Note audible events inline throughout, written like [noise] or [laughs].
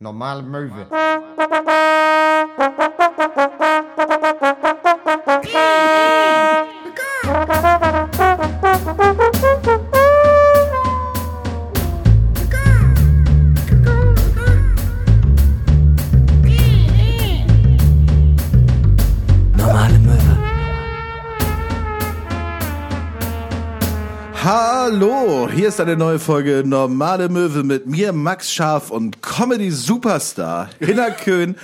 Normale Möwe. Hier ist eine neue Folge Normale Möwe mit mir, Max Scharf und Comedy Superstar Hinner [laughs] Köhn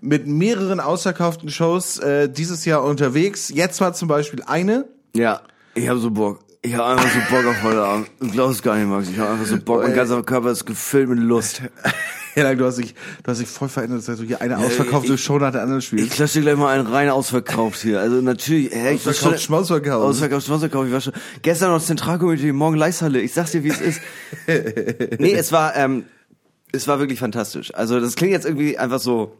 mit mehreren ausverkauften Shows äh, dieses Jahr unterwegs. Jetzt war zum Beispiel eine. Ja, ich habe so Bock. Ich habe einfach so Bock auf heute Abend. Du glaubst gar nicht, Max. Ich habe einfach so Bock. Mein ganzer Körper ist gefüllt mit Lust. [laughs] Ja, du hast dich, du hast dich voll verändert, dass du hier eine ausverkaufte ich- Show nach der anderen Ich spielst. klatsche dir gleich mal einen rein ausverkauft hier. Also natürlich, hä, ich war schon... Ausverkauft, Schmausverkauft. Ausverkauft, Schmausverkauft. Ich war schon gestern noch Zentralkomitee, morgen Leishalle. Ich sag's dir, wie es ist. [laughs] nee, es war, ähm, es war wirklich fantastisch. Also das klingt jetzt irgendwie einfach so...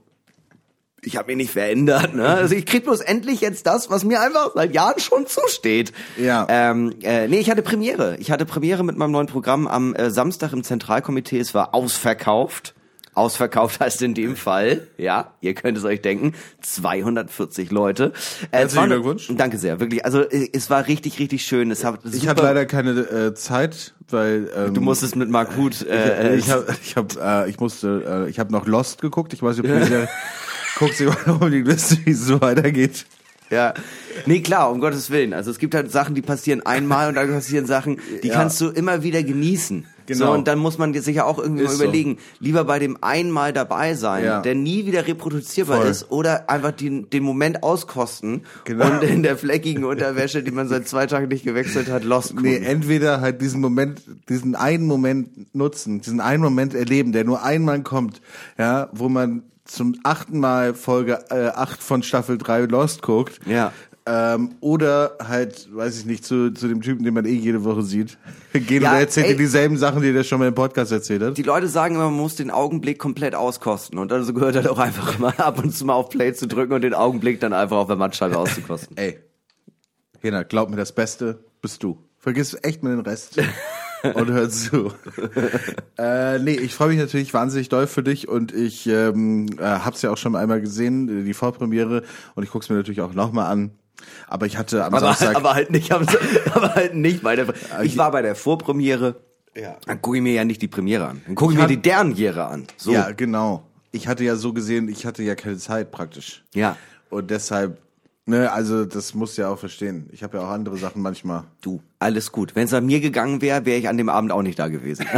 Ich habe mich nicht verändert, ne? Also ich krieg bloß endlich jetzt das, was mir einfach seit Jahren schon zusteht. Ja. Ähm, äh, nee, ich hatte Premiere. Ich hatte Premiere mit meinem neuen Programm am äh, Samstag im Zentralkomitee. Es war ausverkauft. Ausverkauft heißt in dem Fall, ja, ihr könnt es euch denken, 240 Leute. Äh, Herzlichen 200 Glückwunsch. Danke sehr, wirklich. Also äh, es war richtig, richtig schön. Es hat Ich hatte leider keine äh, Zeit, weil ähm, Du musstest mit Mark Huth. Äh, ich habe, ich habe, äh, ich musste, äh, ich habe noch Lost geguckt. Ich weiß nicht, ob du wieder guckst, ob die Liste, [laughs] wie es so weitergeht. Ja. Nee, klar, um Gottes Willen. Also es gibt halt Sachen, die passieren einmal und dann passieren Sachen, die Ja. kannst du immer wieder genießen. Genau. So, und dann muss man sich ja auch irgendwie mal Ist so. überlegen, lieber bei dem einmal dabei sein, Ja. der nie wieder reproduzierbar Voll. ist, oder einfach den, den Moment auskosten Genau. und in der fleckigen Unterwäsche, die man seit zwei Tagen nicht gewechselt hat, lost gucken. Nee, entweder halt diesen Moment, diesen einen Moment nutzen, diesen einen Moment erleben, der nur einmal kommt, ja, wo man zum achten Mal Folge äh, acht von Staffel 3 Lost guckt. Ja. Ähm, oder halt, weiß ich nicht, zu, zu dem Typen, den man eh jede Woche sieht. [laughs] Gehen Ja, und erzählt ey. dir dieselben Sachen, die der schon mal im Podcast erzählt hat. Die Leute sagen immer, man muss den Augenblick komplett auskosten. Und also gehört halt auch einfach [laughs] mal ab und zu mal auf Play zu drücken und den Augenblick dann einfach auf der Mattscheibe auszukosten. [laughs] Ey, Hena, glaub mir, das Beste bist du. Vergiss echt mal den Rest. und hör zu. äh, nee, ich freue mich natürlich wahnsinnig doll für dich und ich ähm, äh, hab's ja auch schon einmal gesehen, die Vorpremiere, und ich guck's mir natürlich auch nochmal an. Aber ich hatte am Aber, Samstag. aber halt nicht, am- [laughs] aber halt nicht bei der. Ich war bei der Vorpremiere. Ja. Dann gucke ich mir ja nicht die Premiere an. Dann gucke ich mir hab- die Derniere an. So. Ja, genau. Ich hatte ja so gesehen, ich hatte ja keine Zeit praktisch. Ja. Und deshalb, ne, also das musst du ja auch verstehen. Ich habe ja auch andere Sachen manchmal. Du, alles gut. Wenn es an mir gegangen wäre, wäre ich an dem Abend auch nicht da gewesen. [laughs]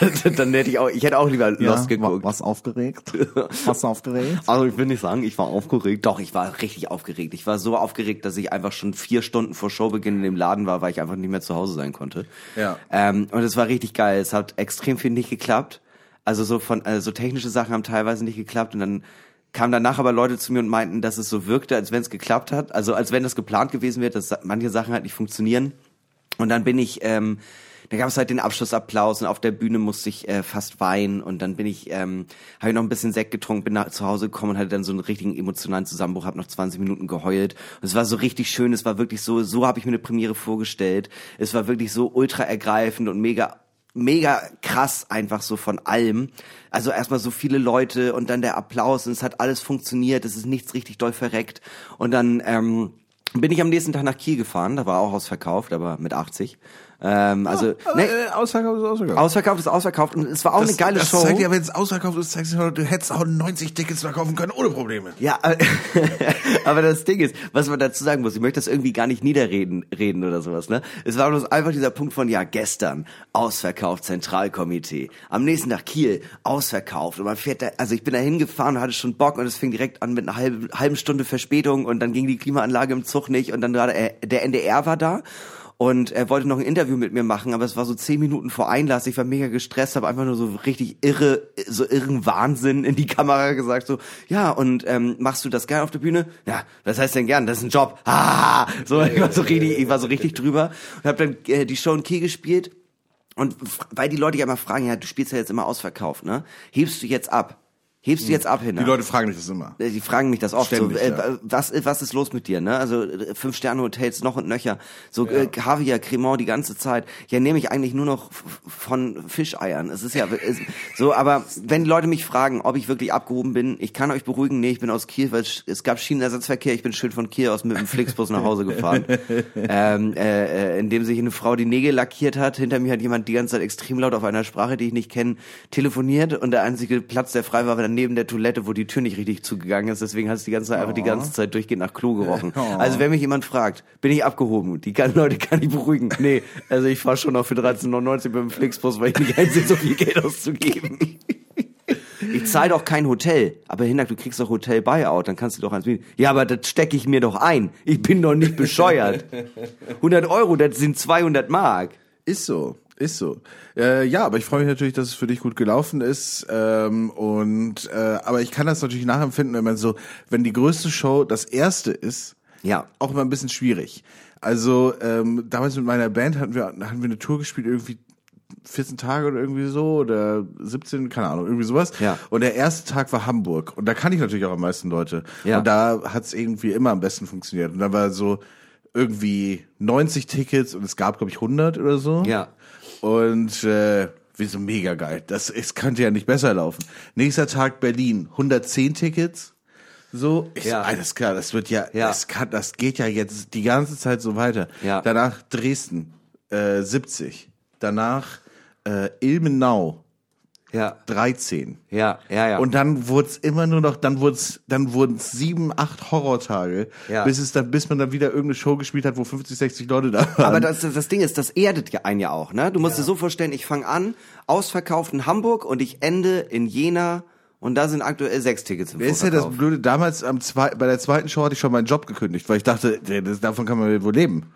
Also, [laughs] dann hätte ich auch, ich hätte auch lieber Lost geguckt. Was aufgeregt? [laughs] Was aufgeregt? Also ich will nicht sagen, ich war aufgeregt. Doch, ich war richtig aufgeregt. Ich war so aufgeregt, dass ich einfach schon vier Stunden vor Showbeginn in dem Laden war, weil ich einfach nicht mehr zu Hause sein konnte. Ja. Ähm, und es war richtig geil. Es hat extrem viel nicht geklappt. Also so von, also technische Sachen haben teilweise nicht geklappt und dann kamen danach aber Leute zu mir und meinten, dass es so wirkte, als wenn es geklappt hat. Also als wenn das geplant gewesen wäre, dass manche Sachen halt nicht funktionieren. Und dann bin ich, ähm, da gab es halt den Abschlussapplaus und auf der Bühne musste ich äh, fast weinen und dann bin ich, ähm, habe ich noch ein bisschen Sekt getrunken, bin nach zu Hause gekommen und hatte dann so einen richtigen emotionalen Zusammenbruch, habe noch 20 Minuten geheult. Und es war so richtig schön, es war wirklich so, so habe ich mir eine Premiere vorgestellt. Es war wirklich so ultra ergreifend und mega mega krass einfach so von allem. Also erstmal so viele Leute und dann der Applaus und es hat alles funktioniert, es ist nichts richtig doll verreckt. Und dann ähm, bin ich am nächsten Tag nach Kiel gefahren, da war auch ausverkauft, aber mit 80. Ähm, also ne, Äh, ausverkauft ist ausverkauft. ausverkauft ist ausverkauft und es war auch eine geile das Show. zeigt ja, wenn es ausverkauft ist, zeigt ja, du hättest auch 90 Tickets verkaufen können ohne Probleme. Ja, äh, [laughs] aber das Ding ist, was man dazu sagen muss, ich möchte das irgendwie gar nicht niederreden reden oder sowas, ne? Es war bloß einfach dieser Punkt von, ja, gestern ausverkauft, Zentralkomitee, am nächsten Tag Kiel, ausverkauft und man fährt da, also ich bin da hingefahren und hatte schon Bock und es fing direkt an mit einer halben, halben Stunde Verspätung und dann ging die Klimaanlage im Zug nicht und dann war der, der NDR war da und er wollte noch ein Interview mit mir machen, aber es war so zehn Minuten vor Einlass. Ich war mega gestresst, habe einfach nur so richtig irre, so irren Wahnsinn in die Kamera gesagt, so, ja, und ähm, machst du das gern auf der Bühne? Ja, was heißt denn gern? Das ist ein Job. [laughs] Ah, so, ich war so [laughs] richtig, ich war so richtig drüber und habe dann äh, die Show in Kiel gespielt. Und weil die Leute ja immer fragen, ja, du spielst ja jetzt immer ausverkauft, ne? Hebst du jetzt ab? Hebst du jetzt ab hin? Die Leute fragen dich das immer. Äh, Die fragen mich das oft. So, Ständig, äh, ja. was, äh, was ist los mit dir? Ne? Also äh, fünf Sterne Hotels noch und nöcher. So äh, Kaviar, Cremant die ganze Zeit. Ja, nehme ich eigentlich nur noch von Fischeiern. Es ist ja es, so. Aber wenn die Leute mich fragen, ob ich wirklich abgehoben bin, ich kann euch beruhigen. Nee, ich bin aus Kiel, weil es, gab Schienenersatzverkehr. Ich bin schön von Kiel aus mit dem Flixbus nach Hause gefahren, [laughs] ähm, äh, äh, in dem sich eine Frau die Nägel lackiert hat. Hinter mir hat jemand die ganze Zeit extrem laut auf einer Sprache, die ich nicht kenne, telefoniert und der einzige Platz, der frei war, war dann neben der Toilette, wo die Tür nicht richtig zugegangen ist. Deswegen hat es die ganze Zeit einfach die ganze Zeit durchgehend nach Klo gerochen. [laughs] Also wenn mich jemand fragt, bin ich abgehoben? Die kann, Leute kann ich beruhigen. Nee, also ich fahre schon noch für 13,99 mit dem Flixbus, weil ich nicht einsehe, so viel Geld auszugeben. [laughs] Ich zahle doch kein Hotel. Aber Hinak, du kriegst doch Hotel-Buyout, dann kannst du doch eins mieten. Ja, aber das stecke ich mir doch ein. Ich bin doch nicht bescheuert. [laughs] 100 Euro, das sind 200 Mark. Ist so, ist so. Äh, ja, aber ich freue mich natürlich, dass es für dich gut gelaufen ist. Ähm, und äh, aber ich kann das natürlich nachempfinden, wenn man so, wenn die größte Show das erste ist, Ja. auch immer ein bisschen schwierig. Also ähm, damals mit meiner Band hatten wir hatten wir eine Tour gespielt irgendwie 14 Tage oder irgendwie so oder 17, keine Ahnung, irgendwie sowas. Ja. Und der erste Tag war Hamburg und da kann ich natürlich auch am meisten Leute. Ja. Und da hat's irgendwie immer am besten funktioniert. Und da war so irgendwie 90 Tickets und es gab glaube ich 100 oder so. Ja. Und äh, wie so mega geil. Das es könnte ja nicht besser laufen. Nächster Tag Berlin, 110 Tickets. So, ich Ja. so, alles klar, das wird ja, Ja. das kann, das geht ja jetzt die ganze Zeit so weiter. Ja. Danach Dresden, äh, 70. Danach äh, Ilmenau, Ja, 13. ja, ja, ja. Und dann wurd's immer nur noch, dann wurd's, dann wurden's sieben, acht Horrortage, Ja. bis es dann, bis man dann wieder irgendeine Show gespielt hat, wo 50, 60 Leute da waren. Aber das, das Ding ist, das erdet ja einen ja auch, ne? Du musst dir so vorstellen, ich fange an, ausverkauft in Hamburg und ich ende in Jena und da sind aktuell sechs Tickets im Wer ist ja das Vorverkauf. Blöde? Damals am zwei, bei der zweiten Show hatte ich schon meinen Job gekündigt, weil ich dachte, das, davon kann man wohl leben.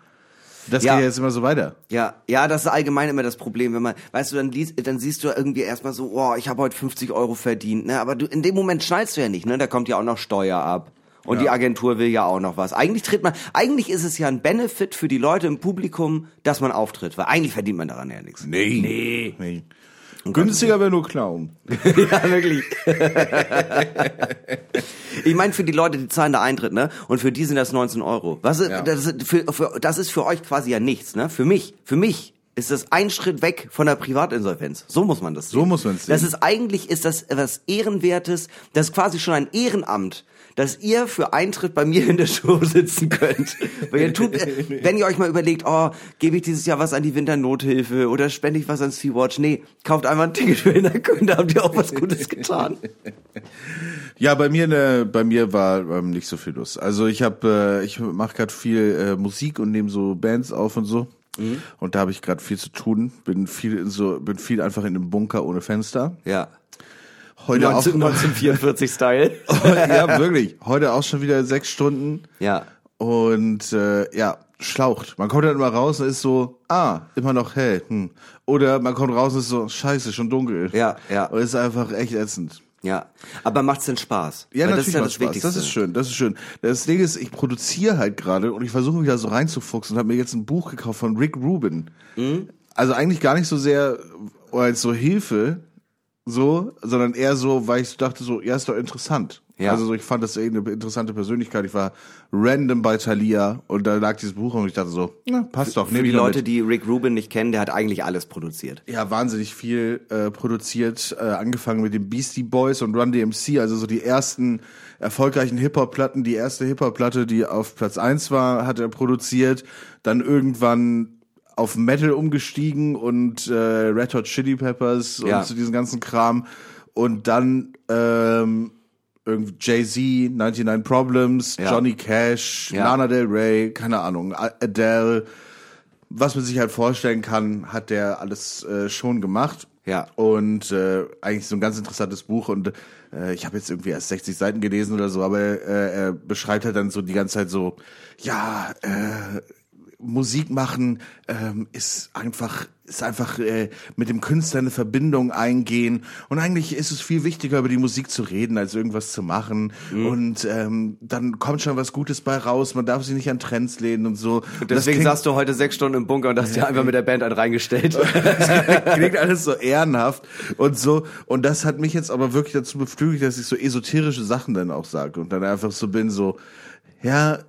Das Ja. geht ja jetzt immer so weiter. Ja, ja, das ist allgemein immer das Problem, wenn man, weißt du, dann liest, dann siehst du irgendwie erstmal so, oh, ich habe heute 50 Euro verdient, ne? Aber du in dem Moment schnallst du ja nicht, ne? Da kommt ja auch noch Steuer ab. Und Ja. die Agentur will ja auch noch was. Eigentlich tritt man, eigentlich ist es ja ein Benefit für die Leute im Publikum, dass man auftritt, weil eigentlich verdient man daran ja nichts. Nee. Nee. nee. Günstiger wäre nur Clown. [laughs] ja, wirklich. ich meine, für die Leute, die zahlen da Eintritt, ne? Und für die sind das 19 Euro. Was ist, Ja. das, ist für, für, das ist für euch quasi ja nichts, ne? Für mich, für mich ist das ein Schritt weg von der Privatinsolvenz. So muss man das sehen. So muss man's sehen. Das ist eigentlich, ist das was Ehrenwertes, das ist quasi schon ein Ehrenamt, dass ihr für Eintritt bei mir in der Show [laughs] sitzen könnt. Weil ihr tut, [laughs] wenn ihr euch mal überlegt, oh, gebe ich dieses Jahr was an die Winternothilfe oder spende ich was an Sea-Watch? Nee, kauft einfach ein Ticket für Hintergründe, da habt ihr auch was Gutes [laughs] getan. Ja, bei mir ne, bei mir war ähm, nicht so viel los. Also ich habe, äh, ich mache gerade viel äh, Musik und nehme so Bands auf und so. Mhm. Und da habe ich gerade viel zu tun. Bin viel in so, bin viel einfach in einem Bunker ohne Fenster. Ja. Heute 19, auch 1944 Style. [laughs] ja, wirklich. Heute auch schon wieder sechs Stunden. Ja. Und äh, ja, schlaucht. Man kommt dann immer raus und ist so, ah, immer noch hell. Hm. Oder man kommt raus und ist so, scheiße, schon dunkel. Ja, ja. Und ist einfach echt ätzend. Ja. Aber macht's denn Spaß? Ja, Weil natürlich das ist ja macht das Spaß. Wichtigste. Das ist schön, das ist schön. Das Ding ist, ich produziere halt gerade und ich versuche mich da so reinzufuchsen und habe mir jetzt ein Buch gekauft von Rick Rubin. Mhm. Also eigentlich gar nicht so sehr als so Hilfe, so, sondern eher so, weil ich dachte so, ja, ist doch interessant. Ja. Also so, ich fand das eine interessante Persönlichkeit. Ich war random bei Thalia und da lag dieses Buch und ich dachte so, na, passt doch. Für die Leute, mit. die Rick Rubin nicht kennen, der hat eigentlich alles produziert. ja, wahnsinnig viel äh, produziert, äh, angefangen mit den Beastie Boys und Run DMC, also so die ersten erfolgreichen Hip-Hop-Platten. Die erste Hip-Hop-Platte, die auf Platz eins war, hat er produziert. Dann irgendwann auf Metal umgestiegen und äh, Red Hot Chili Peppers und Ja. so diesen ganzen Kram. Und dann ähm, irgendwie Jay-Z, 99 Problems, Ja. Johnny Cash, Ja. Lana Del Rey, keine Ahnung, Adele, was man sich halt vorstellen kann, hat der alles äh, schon gemacht. Ja. Und äh, eigentlich so ein ganz interessantes Buch und äh, ich habe jetzt irgendwie erst 60 Seiten gelesen oder so, aber äh, er beschreibt halt dann so die ganze Zeit so, ja, äh, Musik machen ähm, ist einfach ist einfach äh, mit dem Künstler eine Verbindung eingehen. Und eigentlich ist es viel wichtiger über die Musik zu reden als irgendwas zu machen. Mhm. und ähm, dann kommt schon was Gutes bei raus. Man darf sich nicht an Trends lehnen und so. Und deswegen saßt du heute sechs Stunden im Bunker und hast dir einfach mit der Band einen reingestellt. [laughs] klingt, klingt alles so ehrenhaft und so. Und das hat mich jetzt aber wirklich dazu beflügelt dass ich so esoterische Sachen dann auch sage und dann einfach so bin so ja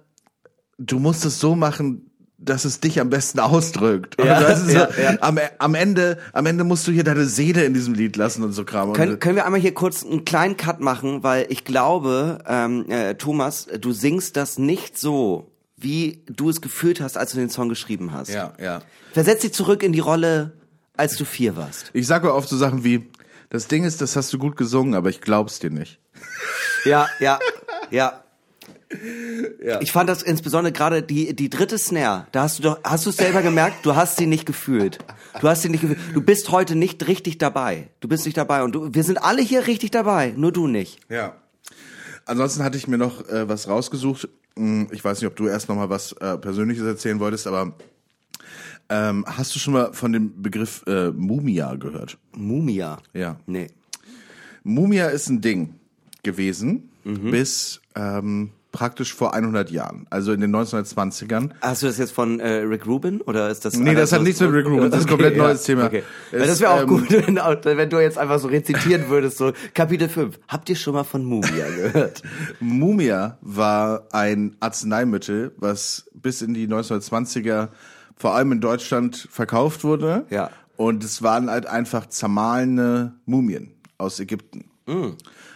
du musst es so machen dass es dich am besten ausdrückt. Ja, ist ja, so, ja. Am, am Ende, am Ende musst du hier deine Seele in diesem Lied lassen und so Kram. Können, können wir einmal hier kurz einen kleinen Cut machen, weil ich glaube, ähm, äh, Thomas, du singst das nicht so, wie du es gefühlt hast, als du den Song geschrieben hast. ja, ja. Versetz dich zurück in die Rolle, als du vier warst. Ich sage oft so Sachen wie, das Ding ist, das hast du gut gesungen, aber ich glaub's dir nicht. Ja, ja, ja. Ja. Ich fand das insbesondere gerade die die dritte Snare. Da hast du doch hast du es selber gemerkt, du hast sie nicht gefühlt. Du hast sie nicht gefühlt. Du bist heute nicht richtig dabei. Du bist nicht dabei und du, wir sind alle hier richtig dabei, nur du nicht. Ja. Ansonsten hatte ich mir noch äh, was rausgesucht. Hm, Ich weiß nicht, ob du erst noch mal was äh, Persönliches erzählen wolltest, aber ähm, hast du schon mal von dem Begriff äh, Mumia gehört? Mumia. Ja. Nee. Mumia ist ein Ding gewesen Mhm. bis ähm, praktisch vor 100 Jahren, also in den 1920ern. Hast du das jetzt von äh, Rick Rubin oder ist das Nee, das hat nichts mit Rick Rubin, das ist ein komplett neues Thema. Okay. Weil das wäre auch ähm, gut, wenn, wenn du jetzt einfach so rezitieren würdest, so Kapitel 5. Habt ihr schon mal von Mumia gehört? [laughs] Mumia war ein Arzneimittel, was bis in die 1920er vor allem in Deutschland verkauft wurde. Ja. Und es waren halt einfach zermahlene Mumien aus Ägypten.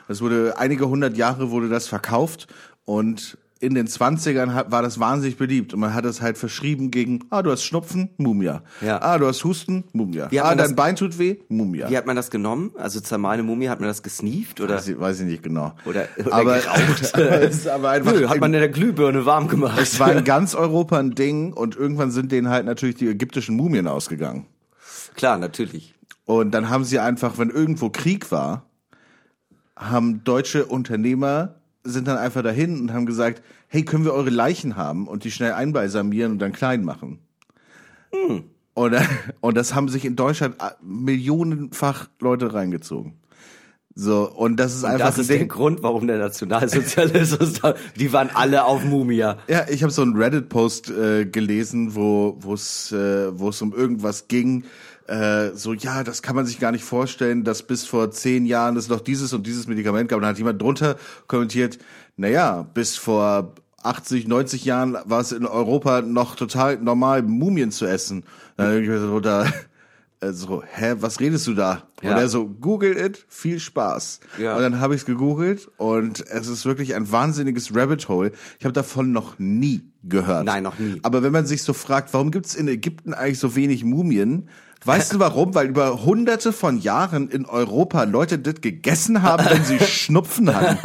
Es wurde einige hundert Jahre wurde das verkauft und in den 20ern hat, war das wahnsinnig beliebt und man hat es halt verschrieben gegen, ah, du hast Schnupfen, Mumia. Ja. Ah, du hast Husten, Mumia. Wie Ah, dein das- Bein tut weh, Mumia. Wie hat man das genommen? Also zermahlene Mumie, hat man das gesneeft oder? Weiß ich, weiß ich nicht genau. Oder- oder aber, geraucht. [laughs] aber es ist aber einfach Nö, hat man in der Glühbirne warm gemacht. Es war in ganz Europa ein Ding und irgendwann sind denen halt natürlich die ägyptischen Mumien ausgegangen. Klar, natürlich. Und dann haben sie einfach, wenn irgendwo Krieg war, haben deutsche Unternehmer sind dann einfach dahin und haben gesagt, hey, können wir eure Leichen haben und die schnell einbalsamieren und dann klein machen. Und, äh, [laughs] und das haben sich in Deutschland äh, millionenfach Leute reingezogen. So, und das ist einfach Das ist der. Grund, warum der Nationalsozialismus [laughs] da, die waren alle auf Mumia. Ja, ich habe so einen Reddit-Post äh, gelesen, wo es äh, wo es um irgendwas ging. Äh, so, ja, das kann man sich gar nicht vorstellen, dass bis vor zehn Jahren es noch dieses und dieses Medikament gab. Und dann hat jemand drunter kommentiert, naja, bis vor 80, 90 Jahren war es in Europa noch total normal, Mumien zu essen. Dann ich mir so da, äh, so, hä, was redest du da? Ja. Und er so, Google it, viel Spaß. Ja. Und dann habe ich es gegoogelt und es ist wirklich ein wahnsinniges Rabbit Hole. Ich habe davon noch nie gehört. Nein, noch nie. Aber wenn man sich so fragt, warum gibt's in Ägypten eigentlich so wenig Mumien? Weißt du warum? Weil über hunderte von Jahren in Europa Leute das gegessen haben, wenn sie [laughs] Schnupfen hatten.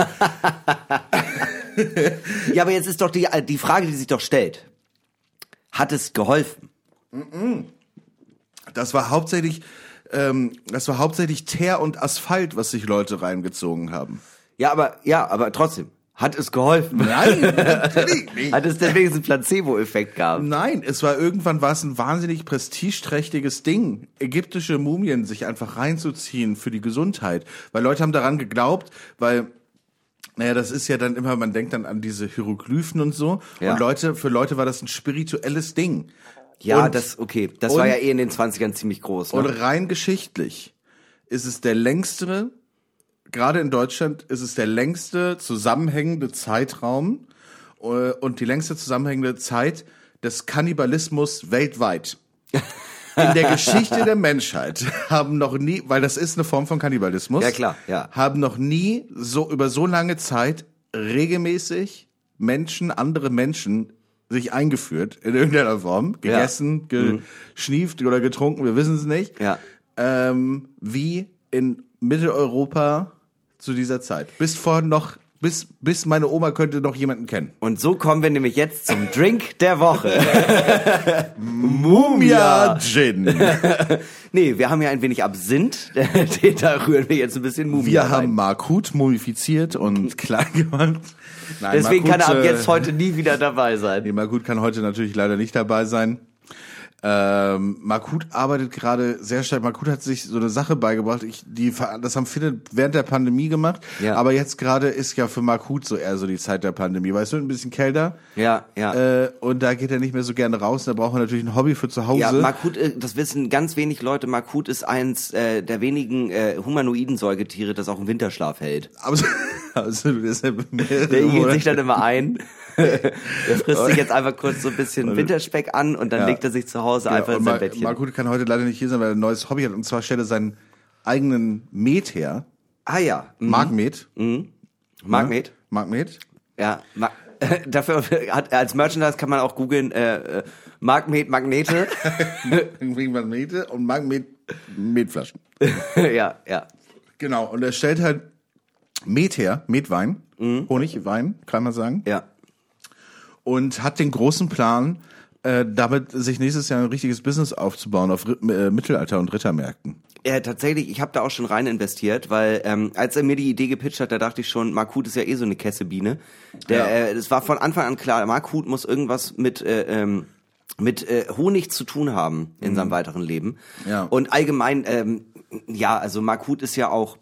Ja, aber jetzt ist doch die, äh, die Frage, die sich doch stellt. Hat es geholfen? Das war hauptsächlich, ähm, das war hauptsächlich Teer und Asphalt, was sich Leute reingezogen haben. Ja, aber, ja, aber trotzdem. Hat es geholfen? Nein, natürlich nicht. Hat es deswegen einen Placebo-Effekt gehabt? Nein, es war irgendwann war es ein wahnsinnig prestigeträchtiges Ding, ägyptische Mumien sich einfach reinzuziehen für die Gesundheit, weil Leute haben daran geglaubt, weil naja, das ist ja dann immer, man denkt dann an diese Hieroglyphen und so. Ja. Und Leute, für Leute war das ein spirituelles Ding. Ja, und, das, okay. Das war und- ja eh in den 20ern ziemlich groß. Und Ne? rein geschichtlich ist es der längste, gerade in Deutschland ist es der längste zusammenhängende Zeitraum äh, und die längste zusammenhängende Zeit des Kannibalismus weltweit. In der Geschichte der Menschheit [laughs] haben noch nie, weil das ist eine Form von Kannibalismus, Ja, klar, ja. haben noch nie so über so lange Zeit regelmäßig Menschen, andere Menschen sich eingeführt in irgendeiner Form, gegessen, geschnieft oder getrunken, wir wissen es nicht, Ja. ähm, wie in Mitteleuropa zu dieser Zeit. Bis vor noch Bis, bis meine Oma könnte noch jemanden kennen. Und so kommen wir nämlich jetzt zum Drink der Woche. [laughs] Mumia Gin. [laughs] nee, wir haben ja ein wenig Absinth. [laughs] da rühren wir jetzt ein bisschen Mumia Wir rein. haben Markut mumifiziert und klein gemacht. Nein, Deswegen Markut, kann er ab äh, jetzt heute nie wieder dabei sein. Nee, Markut kann heute natürlich leider nicht dabei sein. Ähm, Markut arbeitet gerade sehr stark. Markut hat sich so eine Sache beigebracht. Ich, die, das haben viele während der Pandemie gemacht. Ja. Aber jetzt gerade ist ja für Markut so eher so die Zeit der Pandemie. Weißt du, ein bisschen kälter. Ja, ja. Äh, und da geht er nicht mehr so gerne raus. Da braucht er natürlich ein Hobby für zu Hause. Ja, Makut, äh, das wissen ganz wenig Leute. Makut ist eins äh, der wenigen äh, humanoiden Säugetiere, das auch im Winterschlaf hält. [laughs] deshalb mehrere Der igelt sich dann immer ein. [laughs] der frisst sich jetzt einfach kurz so ein bisschen Winterspeck an und dann Ja. legt er sich zu Hause Ja, einfach in und sein Mar Bettchen. Markut kann heute leider nicht hier sein, weil er ein neues Hobby hat. Und zwar stellt er seinen eigenen Met her. ah ja, mhm. Markmet. Magnet. Markmet. Ja, Ma [laughs] dafür hat als Merchandise kann man auch googeln äh, äh, Magnet Magnete. [laughs] Magnete und Markmet Metflaschen. ja, ja. Genau. Und er stellt halt Met her, Metwein, Honigwein, kann man sagen. Ja. Und hat den großen Plan, äh, damit sich nächstes Jahr ein richtiges Business aufzubauen auf äh, Mittelalter- und Rittermärkten. Ja, tatsächlich, ich habe da auch schon rein investiert, weil ähm, als er mir die Idee gepitcht hat, da dachte ich schon, Markut ist ja eh so eine Kessebiene. Der, Ja. äh, es war von Anfang an klar, Markut muss irgendwas mit äh, ähm, mit äh, Honig zu tun haben in seinem weiteren Leben. Mhm. Ja. Und allgemein, ähm, ja, also Markut ist ja auch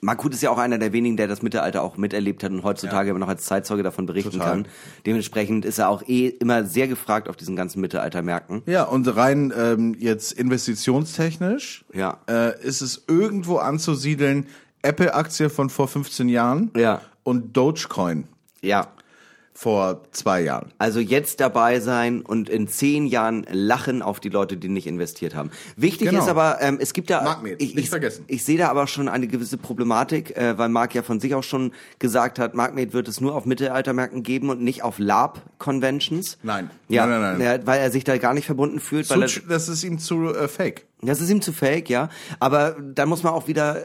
Markut ist ja auch einer der wenigen, der das Mittelalter auch miterlebt hat und heutzutage immer noch als Zeitzeuge davon berichten Total. kann. Dementsprechend ist er auch eh immer sehr gefragt auf diesen ganzen Mittelaltermärkten. Ja, und rein ähm, jetzt investitionstechnisch Ja. äh, ist es irgendwo anzusiedeln, Apple-Aktie von vor 15 Jahren Ja. und Dogecoin Ja. Vor zwei Jahren. Also jetzt dabei sein und in zehn Jahren lachen auf die Leute, die nicht investiert haben. Wichtig Genau. ist aber, ähm, es gibt da, Markmet, ich, nicht ich, vergessen. ich sehe da aber schon eine gewisse Problematik, äh, weil Mark ja von sich auch schon gesagt hat, Markmet wird es nur auf Mittelaltermärkten geben und nicht auf LARP-Conventions. Nein. Ja, Nein, nein, nein. Ja, weil er sich da gar nicht verbunden fühlt. Zu, weil er, das ist ihm zu äh, fake. das ist ihm zu fake, ja. Aber da muss man auch wieder äh,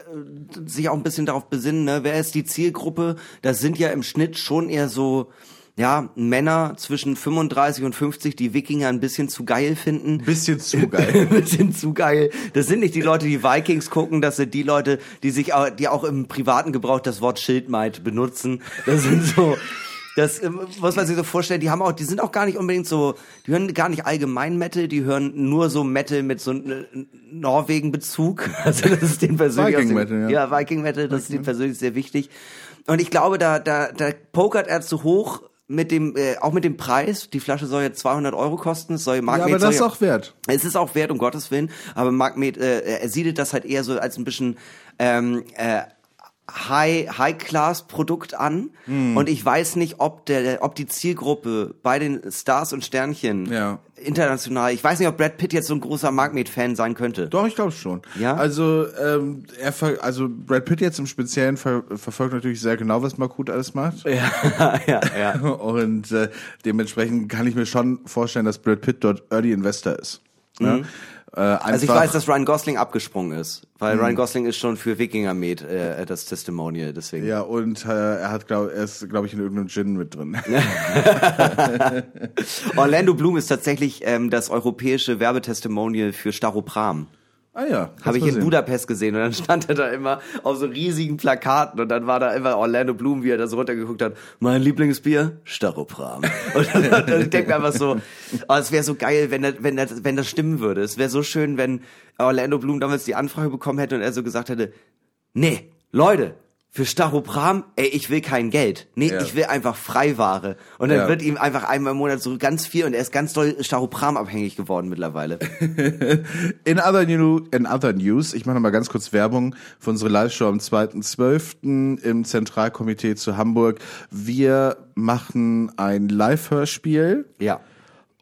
sich auch ein bisschen darauf besinnen, ne? wer ist die Zielgruppe? Das sind ja im Schnitt schon eher so, ja, Männer zwischen 35 und 50, die Wikinger ein bisschen zu geil finden. Bisschen zu [laughs] geil. ein bisschen zu geil. Das sind nicht die Leute, die Vikings gucken, das sind die Leute, die sich auch, die auch im privaten Gebrauch das Wort Schildmaid benutzen. Das sind so, das ähm, muss man sich so vorstellen, die haben auch, die sind auch gar nicht unbedingt so, die hören gar nicht allgemein Metal, die hören nur so Metal mit so einem Norwegen-Bezug. [laughs] Also das ist den persönlich Viking Metal, ja. ja. Viking Metal, das ist ihm persönlich sehr wichtig. Und ich glaube, da, da, da pokert er zu hoch mit dem, äh, auch mit dem Preis. Die Flasche soll jetzt 200 Euro kosten, es soll Ja, Markmet aber das ist ja- auch wert. es ist auch wert, um Gottes Willen, aber Magmet, äh, er siedelt das halt eher so als ein bisschen ähm, äh, High High Class Produkt an Hm. und ich weiß nicht, ob der ob die Zielgruppe bei den Stars und Sternchen Ja. international, ich weiß nicht, ob Brad Pitt jetzt so ein großer Magmet Fan sein könnte. Doch, ich glaube schon. Ja? Also, ähm, er ver also Brad Pitt jetzt im Speziellen ver verfolgt natürlich sehr genau, was Makut alles macht. Ja, ja, ja. [laughs] Und äh, dementsprechend kann ich mir schon vorstellen, dass Brad Pitt dort Early Investor ist. Ja? Äh, Also ich weiß, dass Ryan Gosling abgesprungen ist, weil Ryan Gosling ist schon für Wikinger Med äh, das Testimonial, deswegen. Ja, und äh, er hat, glaub, er ist, glaube ich, in irgendeinem Gin mit drin. [laughs] Orlando Bloom ist tatsächlich ähm, das europäische Werbetestimonial für Staropram. Ah ja, Habe ich in sehen. Budapest gesehen und dann [laughs] stand er da immer auf so riesigen Plakaten und dann war da immer Orlando Bloom, wie er da so runtergeguckt hat. Mein Lieblingsbier? Staropram. [laughs] Und dann, dann ich denke mir einfach so, oh, es wäre so geil, wenn, das, wenn, das, wenn das stimmen würde. Es wäre so schön, wenn Orlando Bloom damals die Anfrage bekommen hätte und er so gesagt hätte, nee, Leute, für Staropram, ey, ich will kein Geld. Nee, Ja. ich will einfach Freiware. Und dann Ja. wird ihm einfach einmal im Monat so ganz viel und er ist ganz doll Staropram abhängig geworden mittlerweile. [laughs] In other, new, in other news, ich mache noch mal ganz kurz Werbung für unsere Live-Show am 2.12. im Zentralkomitee zu Hamburg. Wir machen ein Live-Hörspiel. Ja.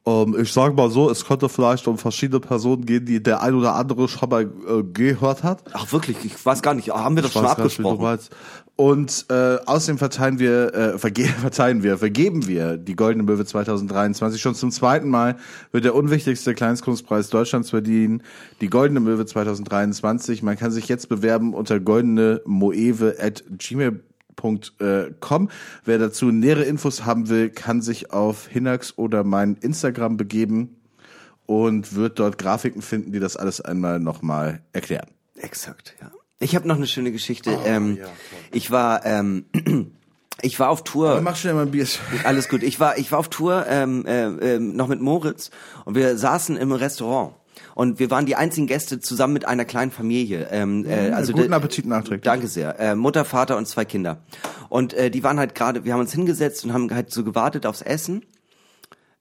Ähm, ich sage mal so, es könnte vielleicht um verschiedene Personen gehen, die der ein oder andere schon mal äh, gehört hat. Ach wirklich, ich weiß gar nicht, haben wir das Ich schon nicht, abgesprochen? meinst. Und äh, außerdem verteilen wir, äh, verge [laughs] verteilen wir, vergeben wir die Goldene Möwe 2023. Schon zum zweiten Mal wird der unwichtigste Kleinstkunstpreis Deutschlands verdienen. Die Goldene Möwe 2023. Man kann sich jetzt bewerben unter goldenemoeve at gmail.com hinnax.com. Wer dazu nähere Infos haben will, kann sich auf hinnax oder mein Instagram begeben und wird dort Grafiken finden, die das alles einmal nochmal erklären. Exakt, ja. Ich habe noch eine schöne Geschichte. ähm, ja, ich war, ähm, [clears throat] ich war auf Tour. Mach schnell mal ein Bier. [laughs] Alles gut. Ich war, ich war auf Tour ähm, äh, äh, noch mit Moritz und wir saßen im Restaurant. Und wir waren die einzigen Gäste zusammen mit einer kleinen Familie. Ähm, äh, also guten Appetit nachträglich. Danke sehr. Äh, Mutter, Vater und zwei Kinder. Und äh, die waren halt gerade, wir haben uns hingesetzt und haben halt so gewartet aufs Essen.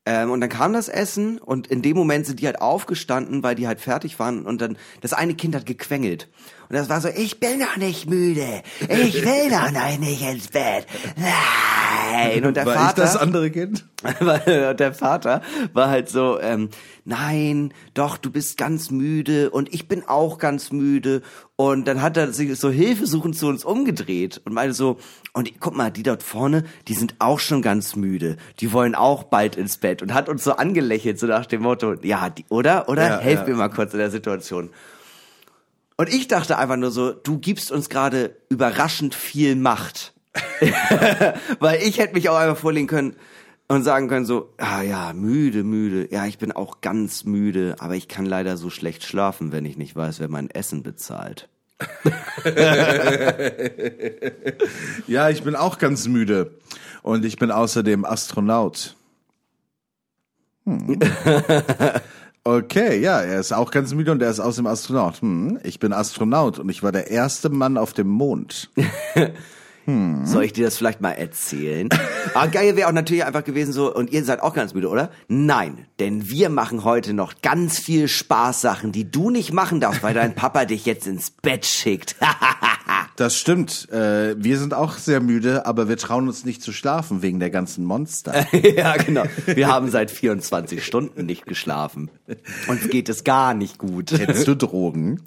Ähm, und dann kam das Essen und in dem Moment sind die halt aufgestanden, weil die halt fertig waren und dann das eine Kind hat gequengelt. Und das war so, ich bin noch nicht müde. Ich will [laughs] noch nicht ins Bett. Nein. Und der War Vater das andere Kind? [laughs] weil der Vater war halt so, ähm, nein, doch, du bist ganz müde und ich bin auch ganz müde. Und dann hat er sich so hilfesuchend zu uns umgedreht und meinte so, und guck mal, die dort vorne, die sind auch schon ganz müde. Die wollen auch bald ins Bett und hat uns so angelächelt, so nach dem Motto, ja, die, oder? Oder? Ja, Helf ja. mir mal kurz in der Situation. Und ich dachte einfach nur so, du gibst uns gerade überraschend viel Macht. [laughs] Weil ich hätte mich auch einfach vorlegen können und sagen können so, ah ja, müde, müde. Ja, ich bin auch ganz müde, aber ich kann leider so schlecht schlafen, wenn ich nicht weiß, wer mein Essen bezahlt. [laughs] Ja, ich bin auch ganz müde. Und ich bin außerdem Astronaut. Hm. [laughs] Okay, ja, er ist auch ganz müde und er ist außerdem Astronaut. Hm, ich bin Astronaut und ich war der erste Mann auf dem Mond. [laughs] Soll ich dir das vielleicht mal erzählen? Aber [laughs] geil wäre auch natürlich einfach gewesen so, und ihr seid auch ganz müde, oder? Nein, denn wir machen heute noch ganz viel Spaßsachen, die du nicht machen darfst, weil dein Papa dich jetzt ins Bett schickt. [laughs] Das stimmt. Äh, wir sind auch sehr müde, aber wir trauen uns nicht zu schlafen wegen der ganzen Monster. [laughs] ja, genau. Wir haben seit 24 Stunden nicht geschlafen. Uns geht es gar nicht gut. Kennst du Drogen?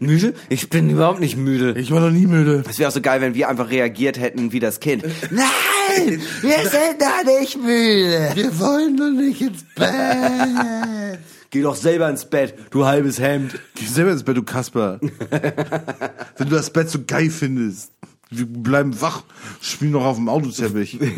Müde? Ich bin überhaupt nicht müde. Ich war noch nie müde. Es wäre auch so geil, wenn wir einfach reagiert hätten wie das Kind. Nein, wir sind da nicht müde. Wir wollen noch nicht ins Bett. Geh doch selber ins Bett, du halbes Hemd. Geh selber ins Bett, du Kasper. Wenn du das Bett so geil findest. Wir bleiben wach, spielen noch auf dem Autoteppich. [laughs]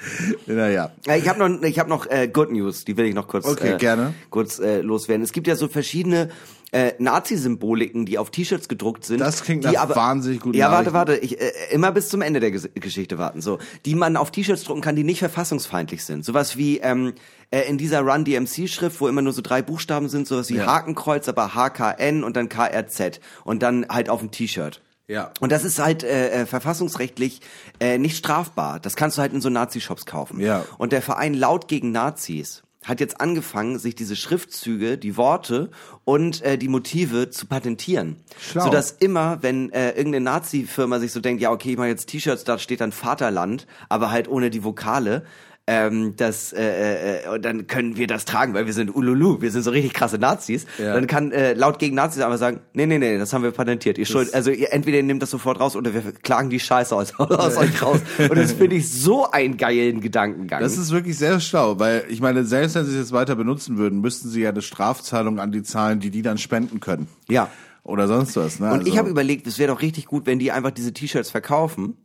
[laughs] Naja. Ja, Ich habe noch, ich hab noch äh, Good News, die will ich noch kurz, Okay, äh, gerne. kurz äh, loswerden. Es gibt ja so verschiedene äh, Nazi-Symboliken, die auf T-Shirts gedruckt sind. Das klingt nach wahnsinnig guten Ja, warte, warte, ich, äh, immer bis zum Ende der Ges Geschichte warten. So, die man auf T-Shirts drucken kann, die nicht verfassungsfeindlich sind. Sowas wie ähm, äh, in dieser Run DMC-Schrift, wo immer nur so drei Buchstaben sind, sowas wie Ja. Hakenkreuz, aber HKN und dann KRZ und dann halt auf dem T-Shirt. Ja. Und das ist halt äh, äh, verfassungsrechtlich äh, nicht strafbar. Das kannst du halt in so Nazi-Shops kaufen. Ja. Und der Verein Laut gegen Nazis hat jetzt angefangen, sich diese Schriftzüge, die Worte und äh, die Motive zu patentieren. Schlau. Sodass immer, wenn äh, irgendeine Nazi-Firma sich so denkt, ja okay, ich mache jetzt T-Shirts, da steht dann Vaterland, aber halt ohne die Vokale, ähm, das, äh, äh, und dann können wir das tragen, weil wir sind Ululu, wir sind so richtig krasse Nazis. Ja. Dann kann äh, laut gegen Nazis aber sagen, nee, nee, nee, das haben wir patentiert. Ihr schuld, also ihr, entweder ihr nehmt das sofort raus oder wir klagen die Scheiße aus, [laughs] aus euch raus. Und das finde ich so einen geilen Gedankengang. Das ist wirklich sehr schlau, weil ich meine, selbst wenn sie es jetzt weiter benutzen würden, müssten sie ja eine Strafzahlung an die zahlen, die die dann spenden können. ja. Oder sonst was. Ne? Und ich Also- habe überlegt, es wäre doch richtig gut, wenn die einfach diese T-Shirts verkaufen,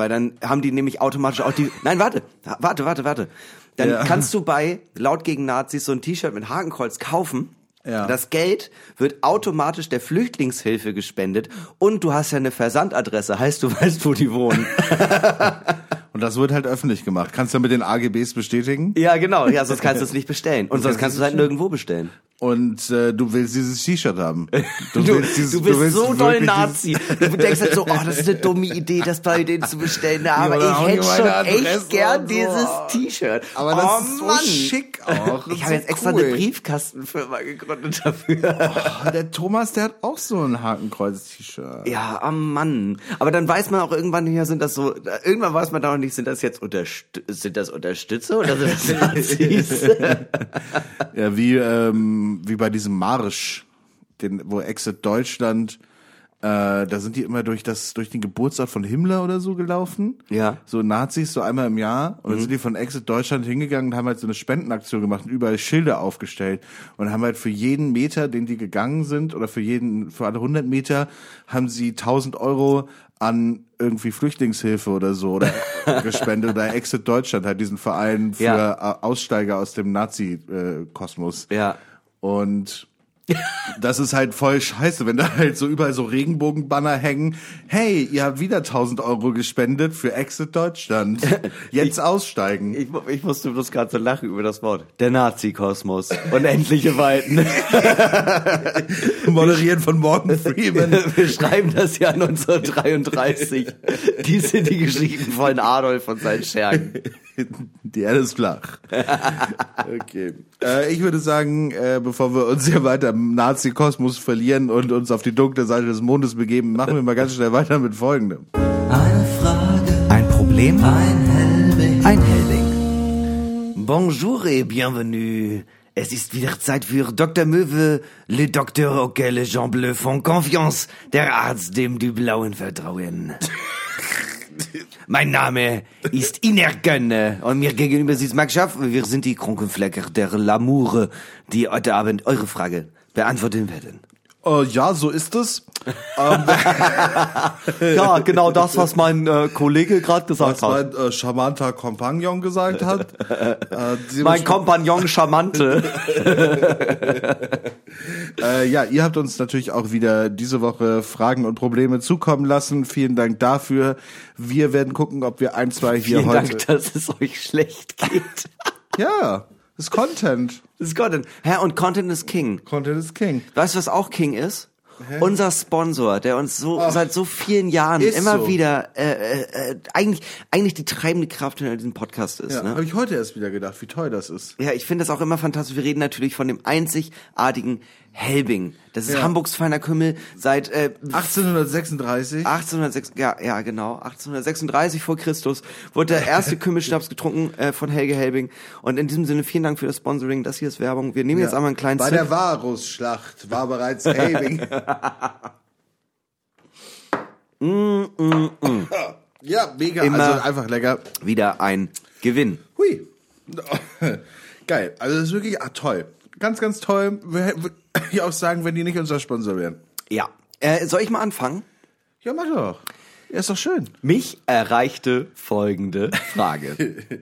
weil dann haben die nämlich automatisch auch die. [laughs] Nein, warte, warte, warte, warte. Dann Ja. kannst du bei laut gegen Nazis so ein T-Shirt mit Hakenkreuz kaufen. Ja. Das Geld wird automatisch der Flüchtlingshilfe gespendet und du hast ja eine Versandadresse, heißt du [laughs] weißt, wo die wohnen. [laughs] Und das wird halt öffentlich gemacht. Kannst du mit den AGBs bestätigen? ja, genau. Ja, sonst kannst du es nicht bestellen. Und sonst kannst du es halt nirgendwo bestellen. Und äh, du willst dieses T-Shirt haben. [laughs] Du, willst dieses- du bist willst so doll Nazi. Du denkst halt so, oh, das ist eine dumme Idee, das bei denen zu bestellen. [laughs] Aber oder ich hätte schon Adresse echt gern so. dieses T-Shirt. Aber das oh, ist so Mann. schick auch. Ich habe so jetzt extra cool. eine Briefkastenfirma gegründet dafür. Oh, der Thomas, der hat auch so ein Hakenkreuz-T-Shirt. Ja, oh Mann. Aber dann weiß man auch irgendwann nicht mehr, sind das so, irgendwann weiß man da auch nicht, sind das jetzt Unterst sind das Unterstützer oder sind das [laughs] Nazis? Ja, wie, ähm, wie bei diesem Marsch, den, wo Exit Deutschland Äh, da sind die immer durch das, durch den Geburtsort von Himmler oder so gelaufen. Ja. So Nazis, so einmal im Jahr. Und dann sind die von Exit Deutschland hingegangen und haben halt so eine Spendenaktion gemacht und überall Schilder aufgestellt. Und haben halt für jeden Meter, den die gegangen sind, oder für jeden, für alle 100 Meter, haben sie 1000 Euro an irgendwie Flüchtlingshilfe oder so oder [laughs] gespendet oder Exit Deutschland, halt diesen Verein für Ja. äh, Aussteiger aus dem Nazi-Kosmos. Ja. Und das ist halt voll scheiße, wenn da halt so überall so Regenbogenbanner hängen. Hey, ihr habt wieder 1000 Euro gespendet für Exit Deutschland. [laughs] Jetzt aussteigen. Ich, ich musste bloß gerade so lachen über das Wort. Der Nazi-Kosmos. Unendliche Weiten. [laughs] Moderiert von Morgan Freeman. [laughs] Wir schreiben das Jahr 1933. Die sind die Geschichten von Adolf und seinen Schergen. Die Erde ist flach. Okay. Äh, ich würde sagen, äh, bevor wir uns hier weiter Nazi-Kosmos verlieren und uns auf die dunkle Seite des Mondes begeben, machen wir mal ganz schnell weiter mit folgendem. Eine Frage, Ein Problem? ein Helbing. Ein Helbing. Bonjour et bienvenue. Es ist wieder Zeit für Dr. Möwe, le Docteur auquel les gens bleus font confiance, der Arzt, dem die Blauen vertrauen. Mein Name ist Iner Gönne und mir gegenüber sitzt Max Schaff. Wir sind die Kronkenflecker der Lamour, die heute Abend eure Frage beantworten werden. Äh, ja, so ist es. Ähm, [laughs] Ja, genau das, was mein äh, Kollege gerade gesagt was mein äh, charmanter Kompagnon gesagt hat. [laughs] Äh, Mein Kompagnon Charmante. [laughs] Äh, ja, ihr habt uns natürlich auch wieder diese Woche Fragen und Probleme zukommen lassen. Vielen Dank dafür. Wir werden gucken, ob wir ein, zwei hier Vielen heute. Dank, dass es euch schlecht geht. Ja, das ist Content. Das ist Content. Herr, und Content ist King. Content ist King. Weißt du, was auch King ist? Unser Sponsor, der uns so Ach, seit so vielen Jahren immer so. wieder äh, äh, äh, eigentlich eigentlich die treibende Kraft hinter diesem Podcast ist. Ja, ne? habe ich heute erst wieder gedacht, wie toll das ist. Ja, ich finde das auch immer fantastisch. Wir reden natürlich von dem einzigartigen Helbing. Das ist Ja. Hamburgs feiner Kümmel seit äh, 1836. 1806, ja, ja, genau, 1836 vor Christus wurde der erste [laughs] Kümmelschnaps getrunken äh, von Helge Helbing. Und in diesem Sinne vielen Dank für das Sponsoring. Das hier ist Werbung. Wir nehmen jetzt einmal einen kleinen Bei Sip. der Varusschlacht war bereits Helbing. [laughs] Ja, mega. Immer- Also einfach lecker. Wieder ein Gewinn. Hui. [laughs] Geil. Also das ist wirklich ah, toll. Ganz, ganz toll. [coughs] Ich auch sagen, wenn die nicht unser Sponsor wären. Ja. Äh, soll ich mal anfangen? Ja, mach doch. Ja, ist doch schön. Mich erreichte folgende Frage. [laughs]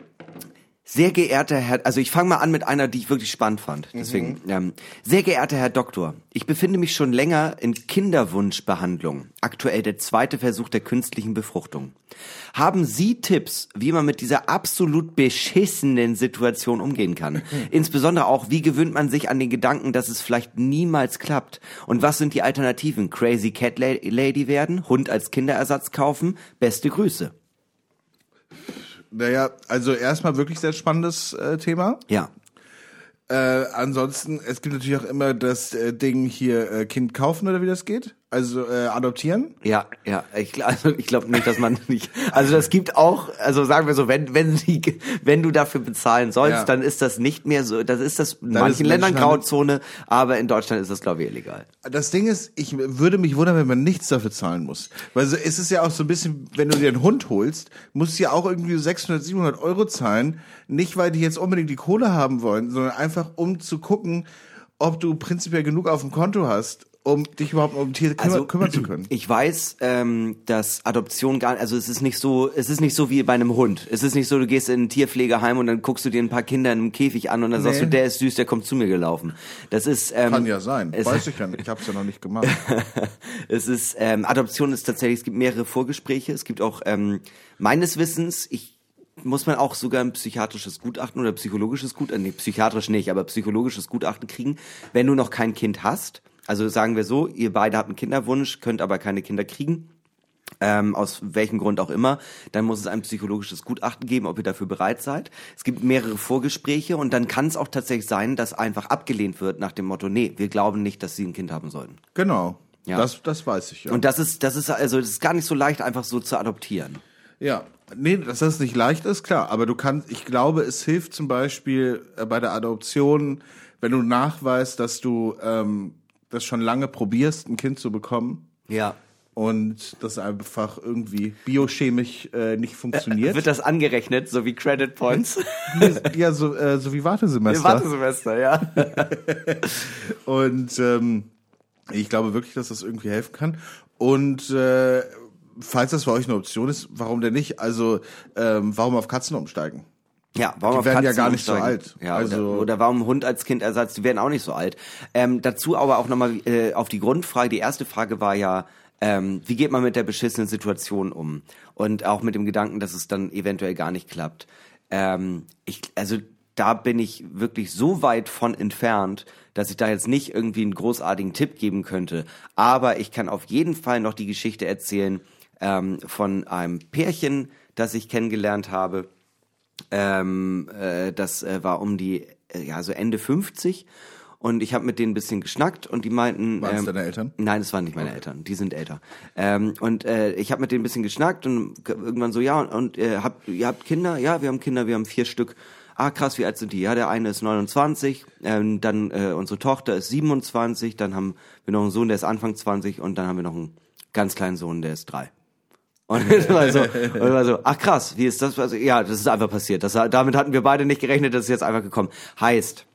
Sehr geehrter Herr, also ich fange mal an mit einer, die ich wirklich spannend fand. Deswegen, ähm, sehr geehrter Herr Doktor, ich befinde mich schon länger in Kinderwunschbehandlung. Aktuell der zweite Versuch der künstlichen Befruchtung. Haben Sie Tipps, wie man mit dieser absolut beschissenen Situation umgehen kann? [laughs] Insbesondere auch, wie gewöhnt man sich an den Gedanken, dass es vielleicht niemals klappt? Und was sind die Alternativen? Crazy Cat La- Lady werden? Hund als Kinderersatz kaufen? Beste Grüße. Naja, also erstmal wirklich sehr spannendes äh, Thema. Ja. Äh, ansonsten, es gibt natürlich auch immer das äh, Ding hier äh, Kind kaufen oder wie das geht. Also äh, adoptieren. Ja, ja, ich, [laughs] also ich glaube nicht, dass man [laughs] nicht. Also das gibt auch, also sagen wir so, wenn wenn die, wenn du dafür bezahlen sollst, Ja. dann ist das nicht mehr so. Das ist das in Dann manchen Ländern Grauzone, aber in Deutschland ist das glaube ich illegal. Das Ding ist, ich würde mich wundern, wenn man nichts dafür zahlen muss. Weil so, es ist ja auch so ein bisschen, wenn du dir einen Hund holst, musst du ja auch irgendwie 600, 700 Euro zahlen. Nicht, weil die jetzt unbedingt die Kohle haben wollen, sondern einfach um zu gucken, ob du prinzipiell genug auf dem Konto hast, um dich überhaupt um Tiere kümmer, Also kümmern zu [clears throat] können. Ich weiß, ähm, dass Adoption gar, also es ist nicht so, es ist nicht so wie bei einem Hund. Es ist nicht so, du gehst in ein Tierpflegeheim und dann guckst du dir ein paar Kinder in einem Käfig an und dann sagst Nee. du, der ist süß, der kommt zu mir gelaufen. Das ist ähm, Kann ja sein. Weiß ich ja nicht. Ich habe es ja noch nicht gemacht. [laughs] es ist ähm, Adoption ist tatsächlich, es gibt mehrere Vorgespräche, es gibt auch ähm, meines Wissens, ich muss man auch sogar ein psychiatrisches Gutachten oder psychologisches Gutachten, nee, psychiatrisch nicht, aber psychologisches Gutachten kriegen, wenn du noch kein Kind hast. Also sagen wir so, ihr beide habt einen Kinderwunsch, könnt aber keine Kinder kriegen. Ähm, aus welchem Grund auch immer, dann muss es ein psychologisches Gutachten geben, ob ihr dafür bereit seid. Es gibt mehrere Vorgespräche und dann kann es auch tatsächlich sein, dass einfach abgelehnt wird nach dem Motto, nee, wir glauben nicht, dass sie ein Kind haben sollten. Genau. Ja. Das, das weiß ich ja. Und das ist, das ist also, das ist gar nicht so leicht, einfach so zu adoptieren. Ja, nee, dass das nicht leicht ist, klar. Aber du kannst, ich glaube, es hilft zum Beispiel äh, bei der Adoption, wenn du nachweist, dass du ähm, das schon lange probierst, ein Kind zu bekommen. Ja. und das einfach irgendwie biochemisch äh, nicht funktioniert. Wird das angerechnet, so wie Credit Points? ja, so, äh, so wie Wartesemester. [laughs] Wartesemester, ja. [laughs] Und ähm, ich glaube wirklich, dass das irgendwie helfen kann. Und äh, falls das für euch eine Option ist, warum denn nicht? Also ähm, warum auf Katzen umsteigen? Ja, warum Die werden ja Katzen gar nicht so alt. Ja, Also- oder, oder warum Hund als Kindersatz, die werden auch nicht so alt. Ähm, dazu aber auch nochmal äh, auf die Grundfrage, die erste Frage war ja, ähm, wie geht man mit der beschissenen Situation um? Und auch mit dem Gedanken, dass es dann eventuell gar nicht klappt. Ähm, ich, also da bin ich wirklich so weit von entfernt, dass ich da jetzt nicht irgendwie einen großartigen Tipp geben könnte. Aber ich kann auf jeden Fall noch die Geschichte erzählen ähm, von einem Pärchen, das ich kennengelernt habe. Ähm, äh, das äh, war um die, äh, ja, so Ende 50. Und ich habe mit denen ein bisschen geschnackt und die meinten. Waren ähm, deine Eltern? Nein, es waren nicht meine Eltern. Die sind älter. Ähm, und äh, ich habe mit denen ein bisschen geschnackt und irgendwann so, ja, und, und äh, habt, ihr habt Kinder? Ja, wir haben Kinder, wir haben vier Stück. Ah, krass, wie alt sind die? Ja, der eine ist 29, ähm, dann äh, unsere Tochter ist 27, dann haben wir noch einen Sohn, der ist Anfang 20 und dann haben wir noch einen ganz kleinen Sohn, der ist drei. Und [laughs] es war so, und war so, ach krass, wie ist das? Also, ja, das ist einfach passiert. Das, damit hatten wir beide nicht gerechnet, das ist jetzt einfach gekommen. Heißt,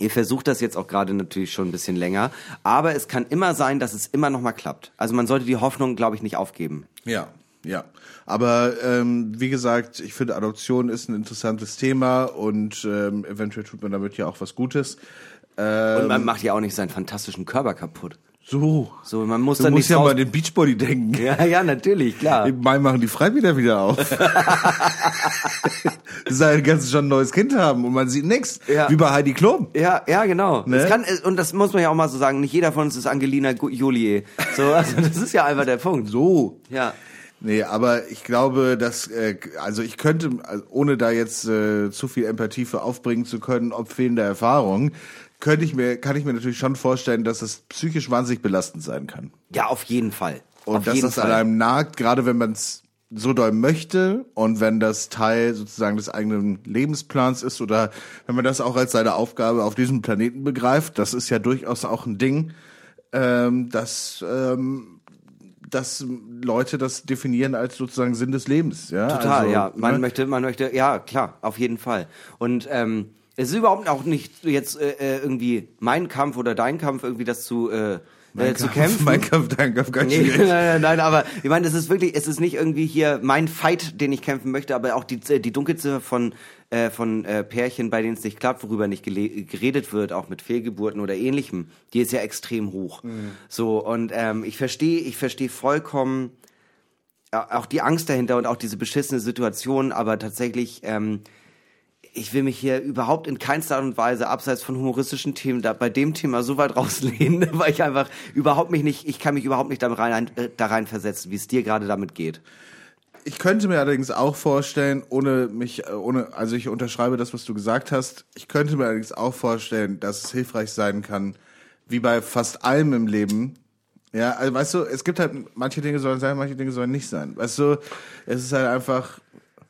ihr versucht das jetzt auch gerade natürlich schon ein bisschen länger, aber es kann immer sein, dass es immer noch mal klappt. Also man sollte die Hoffnung, glaube ich, nicht aufgeben. Ja, ja. Aber ähm, wie gesagt, ich finde Adoption ist ein interessantes Thema und ähm, eventuell tut man damit ja auch was Gutes. Und man macht ja auch nicht seinen fantastischen Körper kaputt. So. So, man muss Du dann musst nicht ja mal an den Beachbody denken. Ja, ja, natürlich, klar. Im Mai machen die Freibäder wieder auf. [laughs] Sein ganzes schon ein neues Kind haben und man sieht nix. Ja. Wie bei Heidi Klum. Ja, ja, genau. Ne? Es kann, und das muss man ja auch mal so sagen, nicht jeder von uns ist Angelina Jolie. So, also das ist ja einfach der Punkt. So. Ja. Nee, aber ich glaube, dass, äh, also ich könnte, also ohne da jetzt äh, zu viel Empathie für aufbringen zu können, ob fehlender Erfahrung, könnte ich mir, kann ich mir natürlich schon vorstellen, dass es psychisch wahnsinnig belastend sein kann. Ja, auf jeden Fall. Und auf dass das an Fall. einem nagt, gerade wenn man es so doll möchte und wenn das Teil sozusagen des eigenen Lebensplans ist oder wenn man das auch als seine Aufgabe auf diesem Planeten begreift, das ist ja durchaus auch ein Ding, ähm, dass, ähm, dass Leute das definieren als sozusagen Sinn des Lebens. Ja? Total, Also, ja. Man ne? möchte, man möchte, ja, klar, auf jeden Fall. Und ähm, es ist überhaupt auch nicht jetzt äh, äh, irgendwie mein Kampf oder dein Kampf, irgendwie das zu, äh, äh, zu kämpfen. Mein Kampf, dein Kampf, ganz Nee, [laughs] nein, nein, nein, aber ich meine, es ist wirklich, es ist nicht irgendwie hier mein Fight, den ich kämpfen möchte, aber auch die, die Dunkelziffer von, äh, von äh, Pärchen, bei denen es nicht klappt, worüber nicht geredet wird, auch mit Fehlgeburten oder ähnlichem, die ist ja extrem hoch. So, und ähm, ich verstehe, ich verstehe vollkommen äh, auch die Angst dahinter und auch diese beschissene Situation, aber tatsächlich, ähm, ich will mich hier überhaupt in keinster Art und Weise abseits von humoristischen Themen da bei dem Thema so weit [laughs] rauslehnen, weil ich einfach überhaupt mich nicht, ich kann mich überhaupt nicht da rein, äh, da rein versetzen, wie es dir gerade damit geht. Ich könnte mir allerdings auch vorstellen, ohne mich, äh, ohne, also ich unterschreibe das, was du gesagt hast. Ich könnte mir allerdings auch vorstellen, dass es hilfreich sein kann, wie bei fast allem im Leben. Ja, also weißt du, es gibt halt, manche Dinge sollen sein, manche Dinge sollen nicht sein. Weißt du, es ist halt einfach,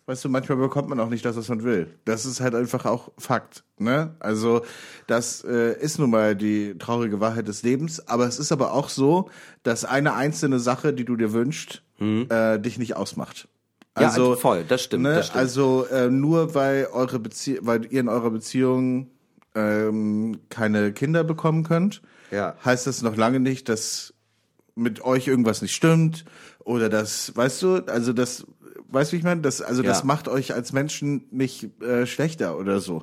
weißt du, manchmal bekommt man auch nicht das, was man will. Das ist halt einfach auch Fakt, ne? Also, das äh, ist nun mal die traurige Wahrheit des Lebens, aber es ist aber auch so, dass eine einzelne Sache, die du dir wünschst, äh, dich nicht ausmacht. Ja, also voll, das stimmt, Ne, das stimmt. Also äh, nur weil eure Bezie weil ihr in eurer Beziehung ähm, keine Kinder bekommen könnt, Ja. heißt das noch lange nicht, dass mit euch irgendwas nicht stimmt oder das, weißt du, also das, weißt du, wie ich meine, das, also das Ja. macht euch als Menschen nicht äh, schlechter oder so.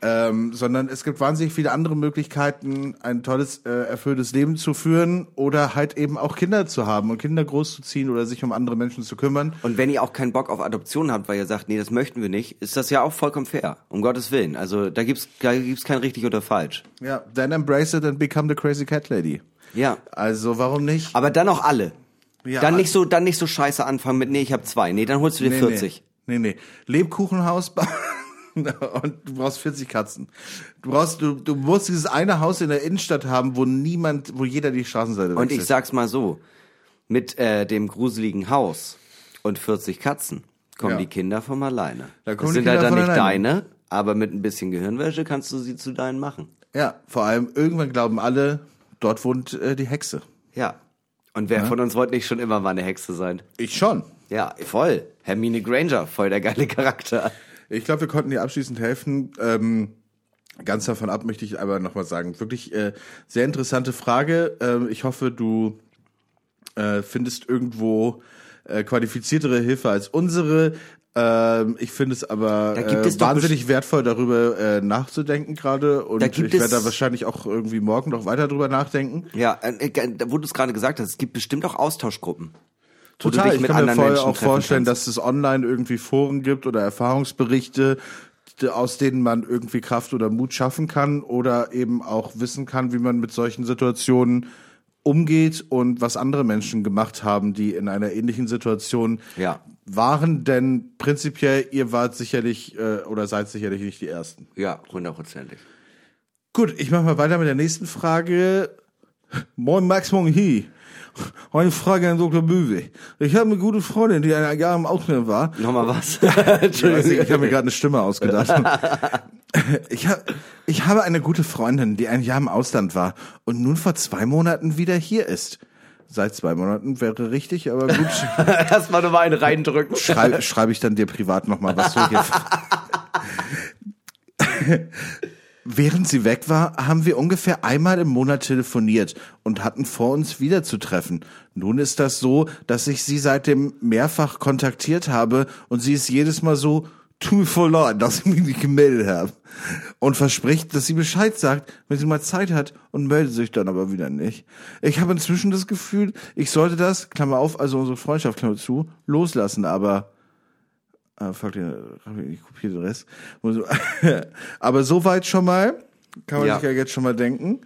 Ähm, sondern es gibt wahnsinnig viele andere Möglichkeiten, ein tolles, äh, erfülltes Leben zu führen oder halt eben auch Kinder zu haben und Kinder großzuziehen oder sich um andere Menschen zu kümmern. Und wenn ihr auch keinen Bock auf Adoption habt, weil ihr sagt, nee, das möchten wir nicht, ist das ja auch vollkommen fair, um Gottes Willen. Also da gibt's, da gibt's kein richtig oder falsch. Ja, then embrace it and become the crazy cat lady. Ja. Also warum nicht? Aber dann auch alle. Ja, dann nicht so, dann nicht so scheiße anfangen mit, nee, ich habe zwei. Nee, dann holst du dir 40. Nee, nee. nee. Lebkuchenhaus [laughs] und du brauchst 40 Katzen. Du brauchst, du, du musst dieses eine Haus in der Innenstadt haben, wo niemand, wo jeder die Straßenseite Und ich wechselt. sag's mal so, mit äh, dem gruseligen Haus und 40 Katzen kommen Ja. die Kinder von alleine. Da das sind halt dann nicht alleine. deine, aber mit ein bisschen Gehirnwäsche kannst du sie zu deinen machen. Ja, vor allem irgendwann glauben alle, dort wohnt äh, die Hexe. Ja. Und wer von uns wollte nicht schon immer mal eine Hexe sein? Ich schon. Ja, voll. Hermine Granger, voll der geile Charakter. Ich glaube, wir konnten dir abschließend helfen. Ähm, ganz davon ab möchte ich aber nochmal sagen, wirklich äh, sehr interessante Frage. Ähm, ich hoffe, du äh, findest irgendwo äh, qualifiziertere Hilfe als unsere. Ähm, ich finde es aber äh, es wahnsinnig wertvoll, darüber äh, nachzudenken gerade. Und ich werde da wahrscheinlich auch irgendwie morgen noch weiter drüber nachdenken. Ja, äh, äh, wo du es gerade gesagt hast, es gibt bestimmt auch Austauschgruppen. Total, ich kann mir voll Menschen auch vorstellen, kannst. dass es online irgendwie Foren gibt oder Erfahrungsberichte, aus denen man irgendwie Kraft oder Mut schaffen kann oder eben auch wissen kann, wie man mit solchen Situationen umgeht und was andere Menschen gemacht haben, die in einer ähnlichen Situation Ja. Waren. Denn prinzipiell, ihr wart sicherlich äh, oder seid sicherlich nicht die Ersten. Ja, hundertprozentig. Gut, ich mache mal weiter mit der nächsten Frage. Moin Max Moin Hi. Eine Frage an Dr. Böwe. Ich habe eine gute Freundin, die ein Jahr im Ausland war. Nochmal was? [laughs] [laughs] Entschuldigung. ich habe mir gerade eine Stimme ausgedacht. [laughs] Ich, hab, ich habe eine gute Freundin, die ein Jahr im Ausland war und nun vor zwei Monaten wieder hier ist. Seit zwei Monaten wäre richtig, aber gut. [laughs] Erstmal nochmal einen reindrücken. Schrei, schreibe ich dann dir privat nochmal, was du hier. [laughs] Während sie weg war, haben wir ungefähr einmal im Monat telefoniert und hatten vor, uns wiederzutreffen. Nun ist das so, dass ich sie seitdem mehrfach kontaktiert habe und sie ist jedes Mal so too for leid, dass ich mich nicht gemeldet habe. Und verspricht, dass sie Bescheid sagt, wenn sie mal Zeit hat und meldet sich dann aber wieder nicht. Ich habe inzwischen das Gefühl, ich sollte das, Klammer auf, also unsere Freundschaft, Klammer zu, loslassen, aber Ah, fuck, ich kopiere den Rest. Muss- [laughs] Aber soweit schon mal. Kann man Ja. sich ja jetzt schon mal denken.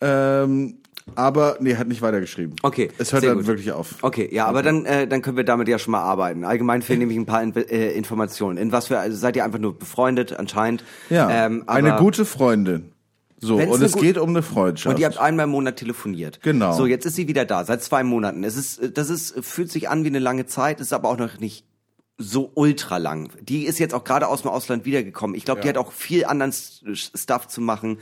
Ähm, aber, nee, hat nicht weitergeschrieben. Okay, Es hört dann gut. wirklich auf. Okay, ja, aber dann, äh, dann können wir damit ja schon mal arbeiten. Allgemein fehlen nämlich ein paar In äh, Informationen. In was für, also seid ihr einfach nur befreundet anscheinend? Ja, ähm, eine gute Freundin. So, Wenn's und es geht um eine Freundschaft. Und ihr habt einmal im Monat telefoniert. Genau. So, jetzt ist sie wieder da, seit zwei Monaten. Es ist, das ist, fühlt sich an wie eine lange Zeit, ist aber auch noch nicht so ultra lang. Die ist jetzt auch gerade aus dem Ausland wiedergekommen. Ich glaube, die Ja. hat auch viel anderen Stuff zu machen.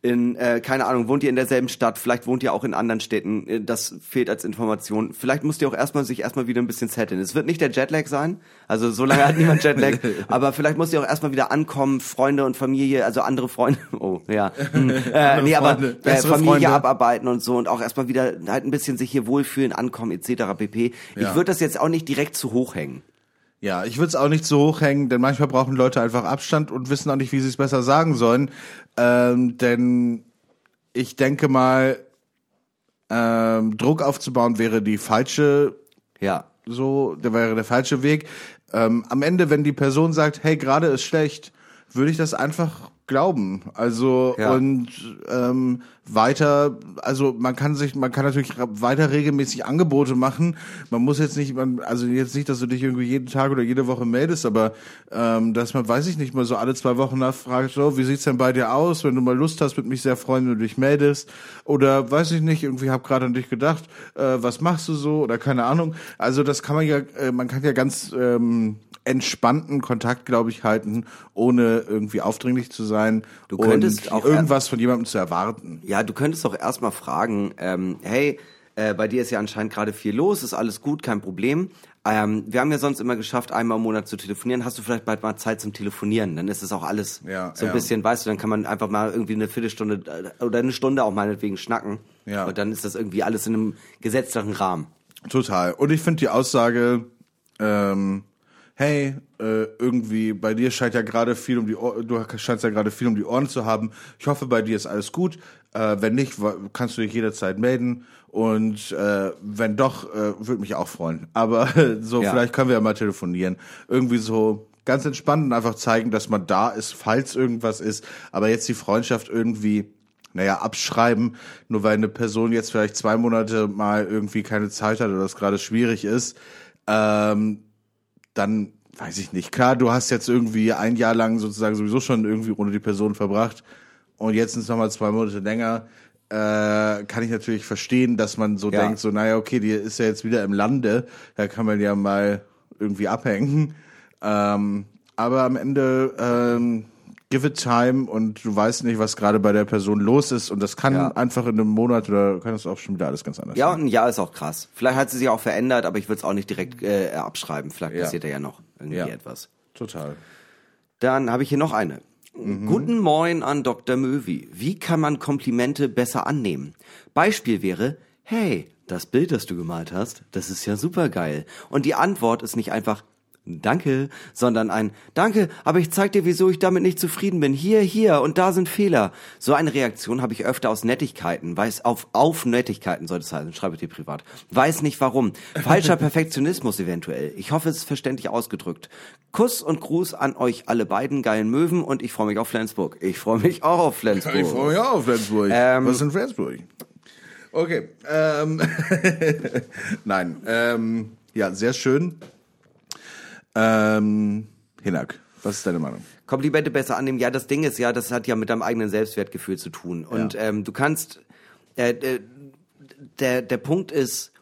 In, äh, keine Ahnung, wohnt ihr in derselben Stadt, vielleicht wohnt ihr auch in anderen Städten. Äh, Das fehlt als Information. Vielleicht müsst ihr auch erstmal sich erstmal wieder ein bisschen setteln. Es wird nicht der Jetlag sein, also so lange hat niemand Jetlag, [laughs] aber vielleicht müsst ihr auch erstmal wieder ankommen, Freunde und Familie, also andere Freunde, [laughs] oh ja, hm, äh, nee, aber äh, Familie Freunde. abarbeiten und so und auch erstmal wieder halt ein bisschen sich hier wohlfühlen, ankommen etc. pp. Ich Ja. würde das jetzt auch nicht direkt zu hoch hängen. Ja, ich würde es auch nicht so hochhängen, denn manchmal brauchen Leute einfach Abstand und wissen auch nicht, wie sie es besser sagen sollen. Ähm, denn ich denke mal, ähm, Druck aufzubauen wäre die falsche Ja, so, der wäre der falsche Weg. Ähm, am Ende, wenn die Person sagt, hey, gerade ist schlecht, würde ich das einfach glauben. Also Ja. und ähm, weiter, also man kann sich, man kann natürlich weiter regelmäßig Angebote machen. Man muss jetzt nicht, man, also jetzt nicht, dass du dich irgendwie jeden Tag oder jede Woche meldest, aber ähm, dass man, weiß ich nicht, mal so alle zwei Wochen nachfragt, so, wie sieht's denn bei dir aus? Wenn du mal Lust hast, würde mich sehr freuen, wenn du dich meldest. Oder weiß ich nicht, irgendwie hab gerade an dich gedacht, äh, was machst du so? Oder keine Ahnung. Also das kann man ja, äh, man kann ja ganz ähm, entspannten Kontakt, glaube ich, halten, ohne irgendwie aufdringlich zu sein Du könntest und auch- irgendwas von jemandem zu erwarten. Ja, du könntest doch erstmal fragen, ähm, hey, äh, bei dir ist ja anscheinend gerade viel los, ist alles gut, kein Problem. Ähm, wir haben ja sonst immer geschafft, einmal im Monat zu telefonieren. Hast du vielleicht bald mal Zeit zum Telefonieren? Dann ist es auch alles Ja, so ein ja. bisschen, weißt du, dann kann man einfach mal irgendwie eine Viertelstunde äh, oder eine Stunde auch meinetwegen schnacken. Ja. Und dann ist das irgendwie alles in einem gesetzlichen Rahmen. Total. Und ich finde die Aussage, ähm, hey, äh, irgendwie bei dir scheint ja gerade viel um die Ohr, du scheinst ja gerade viel um die Ohren zu haben. Ich hoffe, bei dir ist alles gut. Äh, wenn nicht, kannst du dich jederzeit melden. Und äh, wenn doch, äh, würde mich auch freuen. Aber [laughs] so, Ja. vielleicht können wir ja mal telefonieren. Irgendwie so ganz entspannt und einfach zeigen, dass man da ist, falls irgendwas ist. Aber jetzt die Freundschaft irgendwie naja, abschreiben, nur weil eine Person jetzt vielleicht zwei Monate mal irgendwie keine Zeit hat oder es gerade schwierig ist, ähm, dann weiß ich nicht. Klar, du hast jetzt irgendwie ein Jahr lang sozusagen sowieso schon irgendwie ohne die Person verbracht und jetzt sind es nochmal zwei Monate länger. Äh, kann ich natürlich verstehen, dass man so Ja. denkt, so, naja, okay, die ist ja jetzt wieder im Lande, da kann man ja mal irgendwie abhängen. Ähm, aber am Ende ähm, give it time und du weißt nicht, was gerade bei der Person los ist und das kann Ja. einfach in einem Monat oder kann das auch schon wieder alles ganz anders Ja, sein. und ein Jahr ist auch krass. Vielleicht hat sie sich auch verändert, aber ich würde es auch nicht direkt äh, abschreiben. Vielleicht Ja. passiert da ja noch irgendwie Ja. etwas. Total. Dann habe ich hier noch eine. Guten Moin an Dr. Möwi. Wie kann man Komplimente besser annehmen? Beispiel wäre, hey, das Bild, das du gemalt hast, das ist ja super geil. Und die Antwort ist nicht einfach Danke, sondern ein Danke, aber ich zeig dir, wieso ich damit nicht zufrieden bin. Hier, hier und da sind Fehler. So eine Reaktion habe ich öfter aus Nettigkeiten, weiß auf auf Nettigkeiten sollte es heißen, schreibe ich dir privat. Weiß nicht warum. Falscher [laughs] Perfektionismus eventuell. Ich hoffe, es ist verständlich ausgedrückt. Kuss und Gruß an euch alle beiden geilen Möwen und ich freue mich auf Flensburg. Ich freue mich auch auf Flensburg. Ich freue mich auch auf Flensburg. Ähm, Was ist in Flensburg? Okay. Ähm, [laughs] Nein. Ähm, ja, sehr schön. Ähm, Hinak, was ist deine Meinung? Komplimente besser annehmen. Ja, das Ding ist ja, das hat ja mit deinem eigenen Selbstwertgefühl zu tun. Und Ja. ähm, du kannst, äh, äh, der, der Punkt ist,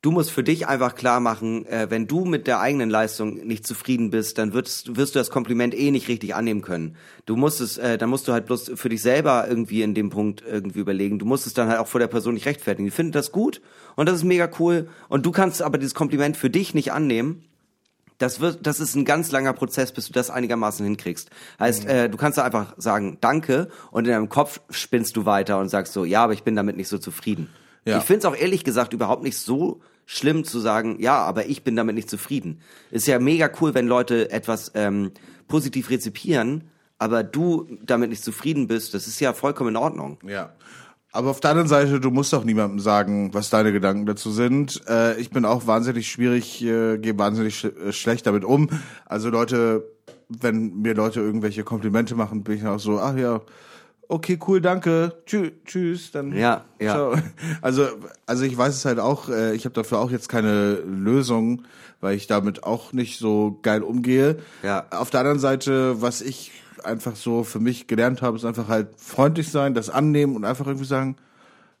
du musst für dich einfach klar machen, äh, wenn du mit der eigenen Leistung nicht zufrieden bist, dann wirst, wirst du das Kompliment eh nicht richtig annehmen können. Du musst es, äh, dann musst du halt bloß für dich selber irgendwie in dem Punkt irgendwie überlegen. Du musst es dann halt auch vor der Person nicht rechtfertigen. Die findet das gut und das ist mega cool. Und du kannst aber dieses Kompliment für dich nicht annehmen. Das wird, das ist ein ganz langer Prozess, bis du das einigermaßen hinkriegst. Heißt, äh, du kannst da einfach sagen Danke und in deinem Kopf spinnst du weiter und sagst so, ja, aber ich bin damit nicht so zufrieden. Ja. Ich finde es auch ehrlich gesagt überhaupt nicht so schlimm zu sagen, ja, aber ich bin damit nicht zufrieden. Ist ja mega cool, wenn Leute etwas ähm, positiv rezipieren, aber du damit nicht zufrieden bist. Das ist ja vollkommen in Ordnung. Ja. Aber auf der anderen Seite, du musst auch niemandem sagen, was deine Gedanken dazu sind. Äh, ich bin auch wahnsinnig schwierig, äh, gehe wahnsinnig sch äh, schlecht damit um. Also Leute, wenn mir Leute irgendwelche Komplimente machen, bin ich auch so, ach ja, okay, cool, danke, tschüss, tschüss, dann Ja, ja. ciao. [laughs] Also, also ich weiß es halt auch, äh, ich habe dafür auch jetzt keine Lösung, weil ich damit auch nicht so geil umgehe. Ja. Auf der anderen Seite, was ich einfach so für mich gelernt habe, ist einfach halt freundlich sein, das annehmen und einfach irgendwie sagen,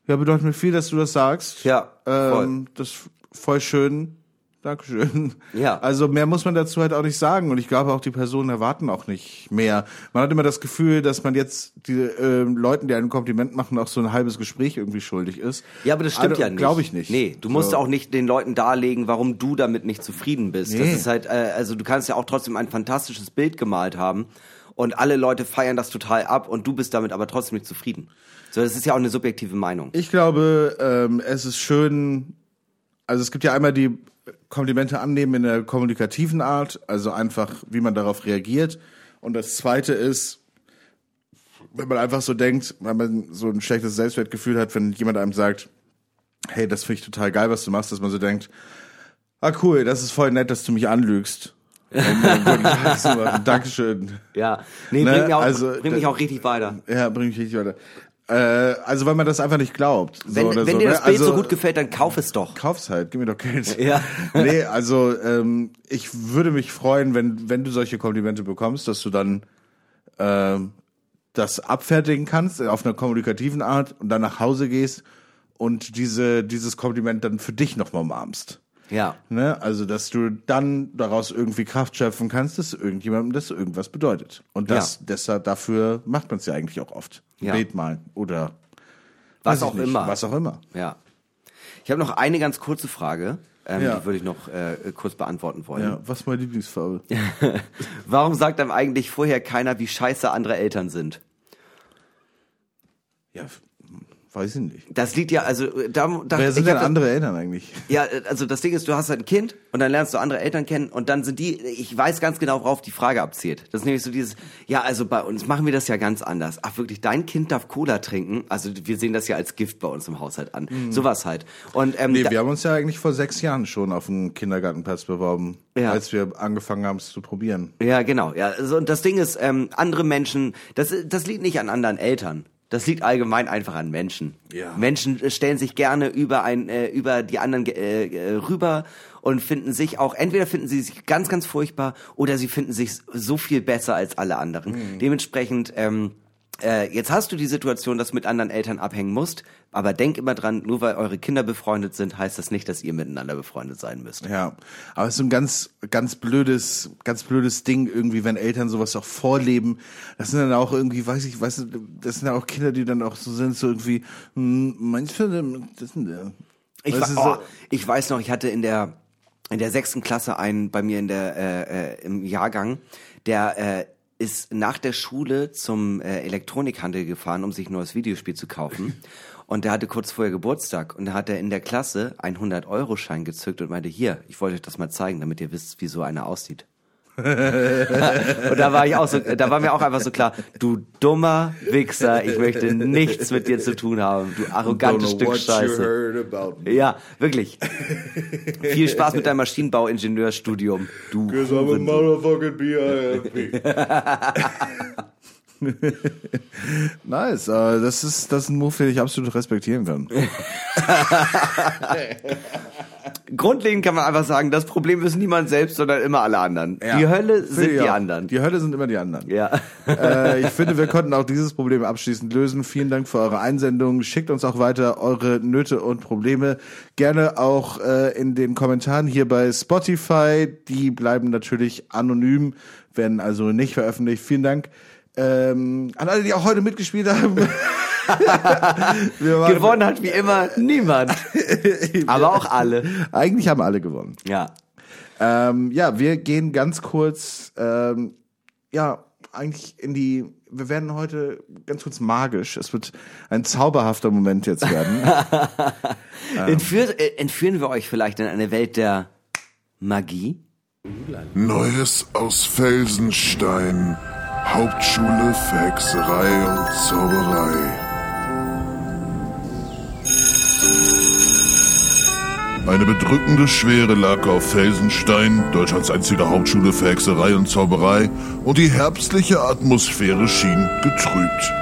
ja, bedeutet mir viel, dass du das sagst. Ja, voll. ähm, Das ist voll schön. Dankeschön. Ja. Also mehr muss man dazu halt auch nicht sagen und ich glaube auch die Personen erwarten auch nicht mehr. Man hat immer das Gefühl, dass man jetzt die ähm, Leuten, die ein Kompliment machen, auch so ein halbes Gespräch irgendwie schuldig ist. Ja, aber das stimmt Also, ja nicht. Glaube ich nicht. Nee, du musst So. auch nicht den Leuten darlegen, warum du damit nicht zufrieden bist. Das Nee. ist halt, äh, also du kannst ja auch trotzdem ein fantastisches Bild gemalt haben und alle Leute feiern das total ab und du bist damit aber trotzdem nicht zufrieden. So, das ist ja auch eine subjektive Meinung. Ich glaube, ähm, es ist schön, also es gibt ja einmal die Komplimente annehmen in der kommunikativen Art, also einfach, wie man darauf reagiert. Und das zweite ist, wenn man einfach so denkt, wenn man so ein schlechtes Selbstwertgefühl hat, wenn jemand einem sagt, hey, das finde ich total geil, was du machst, dass man so denkt, ah cool, das ist voll nett, dass du mich anlügst. [laughs] Dankeschön. Ja, nee, Ne, bringt, mich auch, also, bringt mich auch richtig weiter. Ja, bring mich richtig weiter. Äh, also weil man das einfach nicht glaubt. So Wenn, wenn so, dir ne? das Bild also, so gut gefällt, dann kauf es doch. kauf's halt, gib mir doch Geld. [laughs] Ja. [laughs] nee, also ähm, ich würde mich freuen, wenn, wenn du solche Komplimente bekommst, dass du dann ähm, das abfertigen kannst äh, auf einer kommunikativen Art und dann nach Hause gehst und diese, dieses Kompliment dann für dich nochmal umarmst. Ja. Ne? Also, dass du dann daraus irgendwie Kraft schöpfen kannst, dass irgendjemandem das irgendwas bedeutet. Und das, Ja. deshalb, dafür macht man es ja eigentlich auch oft. Ja. Red mal oder Was auch nicht, immer. Was auch immer. Ja. Ich habe noch eine ganz kurze Frage, ähm, Ja. die würde ich noch äh, kurz beantworten wollen. Ja, was ist meine Lieblingsfarbe? [laughs] Warum sagt einem eigentlich vorher keiner, wie scheiße andere Eltern sind? Ja, weiß ich nicht. Das liegt ja, also äh, da, da Wer sind denn andere Eltern eigentlich? [laughs] Ja, äh, also das Ding ist, du hast halt ein Kind und dann lernst du andere Eltern kennen und dann sind die, ich weiß ganz genau, worauf die Frage abzielt. Das ist nämlich so dieses, ja, also bei uns machen wir das ja ganz anders. Ach wirklich, dein Kind darf Cola trinken? Also wir sehen das ja als Gift bei uns im Haushalt an. Sowas halt. Und ähm, Nee, wir haben uns ja eigentlich vor sechs Jahren schon auf einen Kindergartenplatz beworben, Ja. als wir angefangen haben, es zu probieren. Ja, genau. Ja, also, und das Ding ist, ähm, andere Menschen, das, das liegt nicht an anderen Eltern. Das liegt allgemein einfach an Menschen. Ja. Menschen stellen sich gerne über ein, äh, über die anderen äh, äh, rüber und finden sich auch, entweder finden sie sich ganz, ganz furchtbar oder sie finden sich so viel besser als alle anderen. Dementsprechend, ähm, äh, jetzt hast du die Situation, dass du mit anderen Eltern abhängen musst, aber denk immer dran, nur weil eure Kinder befreundet sind, heißt das nicht, dass ihr miteinander befreundet sein müsst. Ja, aber es ist so ein ganz, ganz blödes, ganz blödes Ding irgendwie, wenn Eltern sowas auch vorleben. Das sind dann auch irgendwie, weiß ich, weiß, das sind ja auch Kinder, die dann auch so sind, so irgendwie, hm, manchmal, das sind ja. Ich, du, oh, ich weiß noch, ich hatte in der in der sechsten Klasse einen bei mir in der äh, äh, im Jahrgang, der äh, ist nach der Schule zum äh, Elektronikhandel gefahren, um sich ein neues Videospiel zu kaufen. [laughs] Und der hatte kurz vorher Geburtstag und da hat er in der Klasse einen 100-Euro-Schein gezückt und meinte, hier, ich wollte euch das mal zeigen, damit ihr wisst, wie so einer aussieht. [laughs] und da war ich auch so, da war mir auch einfach so klar, du dummer Wichser, ich möchte nichts mit dir zu tun haben, du arrogantes Stück Scheiße. Ja, wirklich. Viel Spaß mit deinem Maschinenbau-Ingenieurstudium. Du. Cause I'm a motherfucking B.I.M.P. [laughs] [laughs] nice, äh, das ist, das ist ein Move, den ich absolut respektieren kann. [laughs] Grundlegend kann man einfach sagen, das Problem ist niemand selbst, sondern immer alle anderen. Die Hölle sind die Ja, anderen. Die Hölle sind immer die anderen. Ja. äh, ich finde, wir konnten auch dieses Problem abschließend lösen. Vielen Dank für eure Einsendungen. Schickt uns auch weiter eure Nöte und Probleme. Gerne auch äh, in den Kommentaren hier bei Spotify. Die bleiben natürlich anonym, werden also nicht veröffentlicht. Vielen Dank. Ähm, an alle, die auch heute mitgespielt haben. [laughs] Gewonnen hat wie immer niemand. [laughs] Aber auch alle. Eigentlich haben alle gewonnen. Ja. Ähm, ja, wir gehen ganz kurz, ähm, ja, eigentlich in die, wir werden heute ganz kurz magisch. Es wird ein zauberhafter Moment jetzt werden. [laughs] Entführ, äh, entführen wir euch vielleicht in eine Welt der Magie? Neues aus Felsenstein. Hauptschule für Hexerei und Zauberei. Eine bedrückende Schwere lag auf Felsenstein, Deutschlands einzige Hauptschule für Hexerei und Zauberei, und die herbstliche Atmosphäre schien getrübt.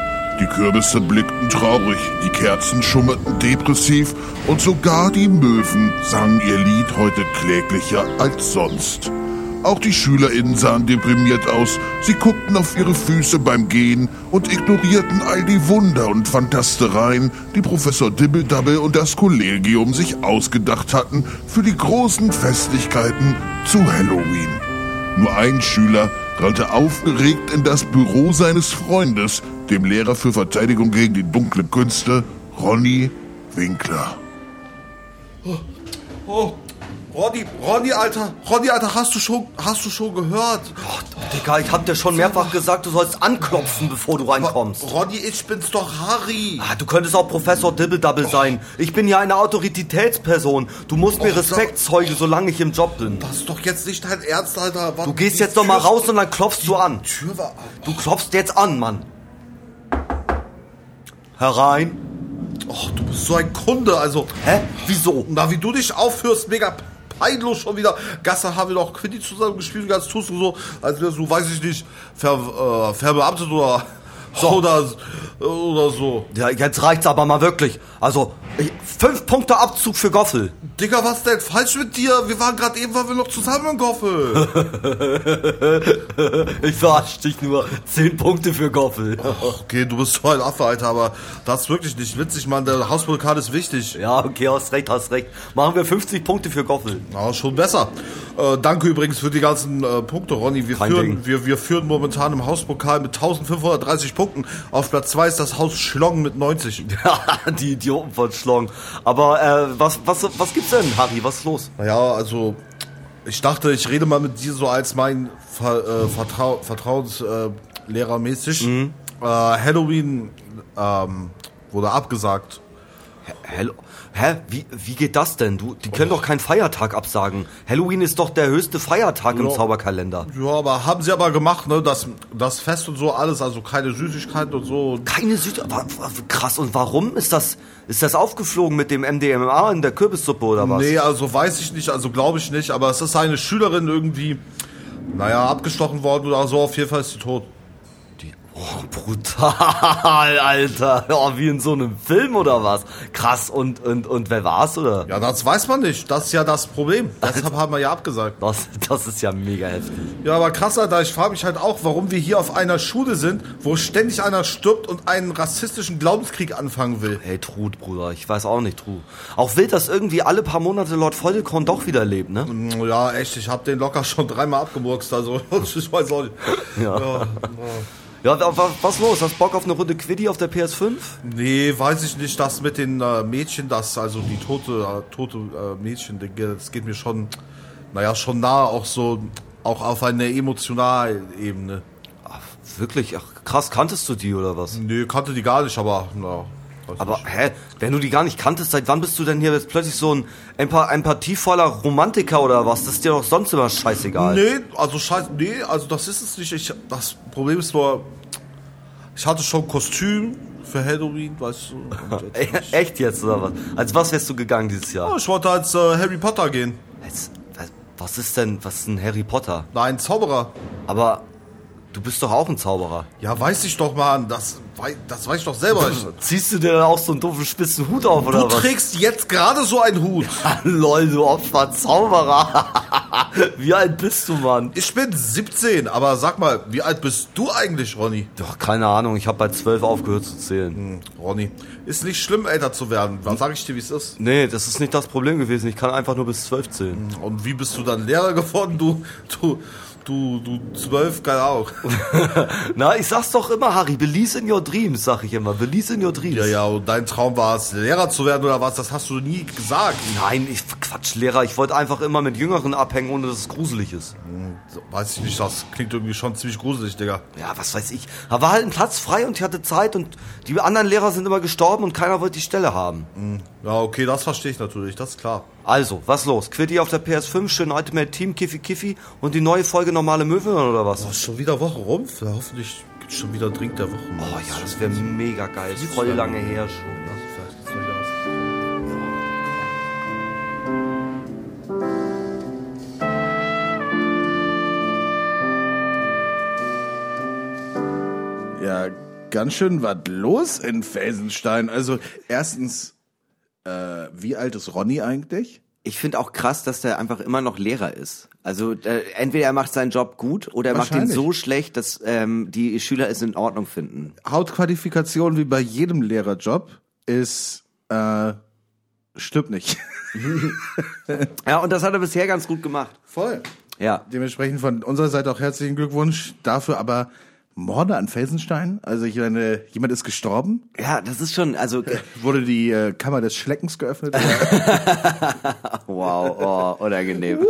Die Kürbisse blickten traurig, die Kerzen schummerten depressiv und sogar die Möwen sangen ihr Lied heute kläglicher als sonst. Auch die SchülerInnen sahen deprimiert aus. Sie guckten auf ihre Füße beim Gehen und ignorierten all die Wunder und Fantastereien, die Professor Dibbeldabble und das Kollegium sich ausgedacht hatten für die großen Festlichkeiten zu Halloween. Nur ein Schüler rannte aufgeregt in das Büro seines Freundes, dem Lehrer für Verteidigung gegen die dunklen Künste, Ronny Winkler. Oh, Ronny, Ronny, Alter, Ronny, Alter, hast du schon, hast du schon gehört? Digga, ich hab dir schon mehrfach gesagt, du sollst anklopfen, bevor du reinkommst. Ronny, ich bin's doch, Harry. Ah, Du könntest auch Professor Dibbeldabble sein. Ich bin ja eine Autoritätsperson. Du musst mir Och, Respekt zeugen, solange ich im Job bin. Das ist doch jetzt nicht dein Ernst, Alter. Du gehst jetzt doch mal raus und dann klopfst du an. Tür war. Du klopfst jetzt an, Mann. Herein. Och, du bist so ein Kunde, also. Hä? Wieso? Na, wie du dich aufführst, mega peinlos schon wieder. Gestern haben wir doch Quiddy zusammen gespielt, ganz tust du so, als wärst du, weiß ich nicht, ver, äh, verbeamtet oder, oder, oder so. Ja, jetzt reicht's aber mal wirklich. Also, ich, fünf Punkte Abzug für Goffel. Digga, was denn falsch mit dir? Wir waren gerade eben, waren wir noch zusammen im Goffel. [laughs] Ich verarsch dich nur. Zehn Punkte für Goffel. okay, du bist so ein Affe, Alter, aber das ist wirklich nicht witzig, Mann. Der Hausvulkan ist wichtig. Ja, okay, hast recht, hast recht. Machen wir 50 Punkte für Goffel. Ja, schon besser. Äh, danke übrigens für die ganzen äh, Punkte, Ronny. Wir Kein führen, Ding. wir, wir führen momentan im Hauspokal mit 1530 Punkten. Auf Platz 2 ist das Haus Schlong mit 90. [laughs] die Idioten von Schlong. Aber äh, was, was, was gibt's denn, Harry? Was ist los? Naja, also ich dachte, ich rede mal mit dir so als mein Ver, äh, Vertrau Vertrauenslehrer äh, mäßig. Äh, Halloween ähm, wurde abgesagt. Hello. Hä? Wie, wie geht das denn? Du, die können doch keinen Feiertag absagen. Halloween ist doch der höchste Feiertag im Ja. Zauberkalender. Ja, aber haben sie aber gemacht, ne? Das, das Fest und so alles, also keine Süßigkeiten und so. Keine wa- Krass, und warum ist das... Ist das aufgeflogen mit dem MDMA in der Kürbissuppe oder was? Nee, also weiß ich nicht, also glaube ich nicht, aber es ist eine Schülerin irgendwie, naja, abgestochen worden oder so, auf jeden Fall ist sie tot. Oh, Oh, brutal, [laughs] Alter. Oh, wie in so einem Film oder was? Krass. Und, und, und wer war's, oder? Ja, das weiß man nicht. Das ist ja das Problem. [laughs] Deshalb haben wir ja abgesagt. Das, das ist ja mega heftig. Ja, aber krass, Alter, ich frage mich halt auch, warum wir hier auf einer Schule sind, wo ständig einer stirbt und einen rassistischen Glaubenskrieg anfangen will. Hey, Trud, Bruder. Ich weiß auch nicht, Trud. Auch wild, dass irgendwie alle paar Monate Lord Vollkorn doch wieder lebt, ne? Ja, echt, ich hab den locker schon dreimal abgemurkst, also [laughs] ich weiß auch nicht. Ja. Ja. Ja, wa- wa- was los? Hast Bock auf eine Runde Quiddy auf der PS5? Nee, weiß ich nicht, das mit den äh, Mädchen, das, also die tote, äh, tote äh, Mädchen, das geht mir schon, naja, schon nahe, auch so, auch auf einer emotionalen Ebene. Ach, wirklich? Ach, krass, kanntest du die oder was? Nee, kannte die gar nicht, aber, na, weiß Aber hä, wenn du die gar nicht kanntest, seit wann bist du denn hier jetzt plötzlich so ein empa empathievoller Romantiker oder was? Das ist dir doch sonst immer scheißegal. Nee, also scheiße, nee, also das ist es nicht. Ich, das Problem ist nur, ich hatte schon Kostüm für Halloween, weißt du. [laughs] Jetzt E-. Echt jetzt oder was? Als was wärst du gegangen dieses Jahr? Ja, ich wollte als äh, Harry Potter gehen. Als, was- was ist denn, was ist ein Harry Potter? Nein, Zauberer. Aber du bist doch auch ein Zauberer. Ja, weiß ich doch, Mann. Das, wei- das weiß ich doch selber. [laughs] Ziehst du dir dann auch so einen doofen spitzen Hut auf oder du was? trägst jetzt gerade so einen Hut. [laughs] Lol, du Opfer, Zauberer. [laughs] Wie alt bist du, Mann? Ich bin 17, aber sag mal, wie alt bist du eigentlich, Ronny? Doch, keine Ahnung, ich habe bei zwölf aufgehört zu zählen. Hm, Ronny, ist nicht schlimm, älter zu werden. Was sag ich dir, wie es ist? Nee, das ist nicht das Problem gewesen. Ich kann einfach nur bis zwölf zählen. Und wie bist du dann Lehrer geworden? Du, du, du, du zwölf, keine Ahnung. [laughs] Na, ich sag's doch immer, Harry, believe in your dreams, sag ich immer. Believe in your dreams. Ja, ja, und dein Traum war es, Lehrer zu werden oder was? Das hast du nie gesagt. Nein, ich Quatsch, Lehrer. Ich wollte einfach immer mit Jüngeren abhängen, ohne dass es gruselig ist. So, Weiß ich nicht, das klingt irgendwie schon ziemlich gruselig, Digga. Ja, was weiß ich. Da war halt ein Platz frei und ich hatte Zeit und die anderen Lehrer sind immer gestorben und keiner wollte die Stelle haben. Ja, okay, das verstehe ich natürlich, das ist klar. Also, was los? Quiddy auf der PS5, schön Ultimate Team, Kiffi Kiffi und die neue Folge Normale Möwen oder was? Oh, ist schon wieder Woche rum? Ja, hoffentlich gibt's schon wieder Drink der Woche. Oh ja, das wäre mega geil. Ist voll lange her schon. Aus. Ja, ganz schön was los in Felsenstein. Also erstens, äh, wie alt ist Ronny eigentlich? Ich finde auch krass, dass der einfach immer noch Lehrer ist. Also äh, entweder er macht seinen Job gut oder er macht ihn so schlecht, dass ähm, die Schüler es in Ordnung finden. Hauptqualifikation wie bei jedem Lehrerjob ist, äh, stimmt nicht. [laughs] Ja, und das hat er bisher ganz gut gemacht. Voll. Ja. Dementsprechend von unserer Seite auch herzlichen Glückwunsch dafür, aber Morde an Felsenstein? Also ich meine, jemand ist gestorben? Ja, das ist schon, also [laughs] Wurde die äh, Kammer des Schleckens geöffnet? [laughs] wow, oh, unangenehm.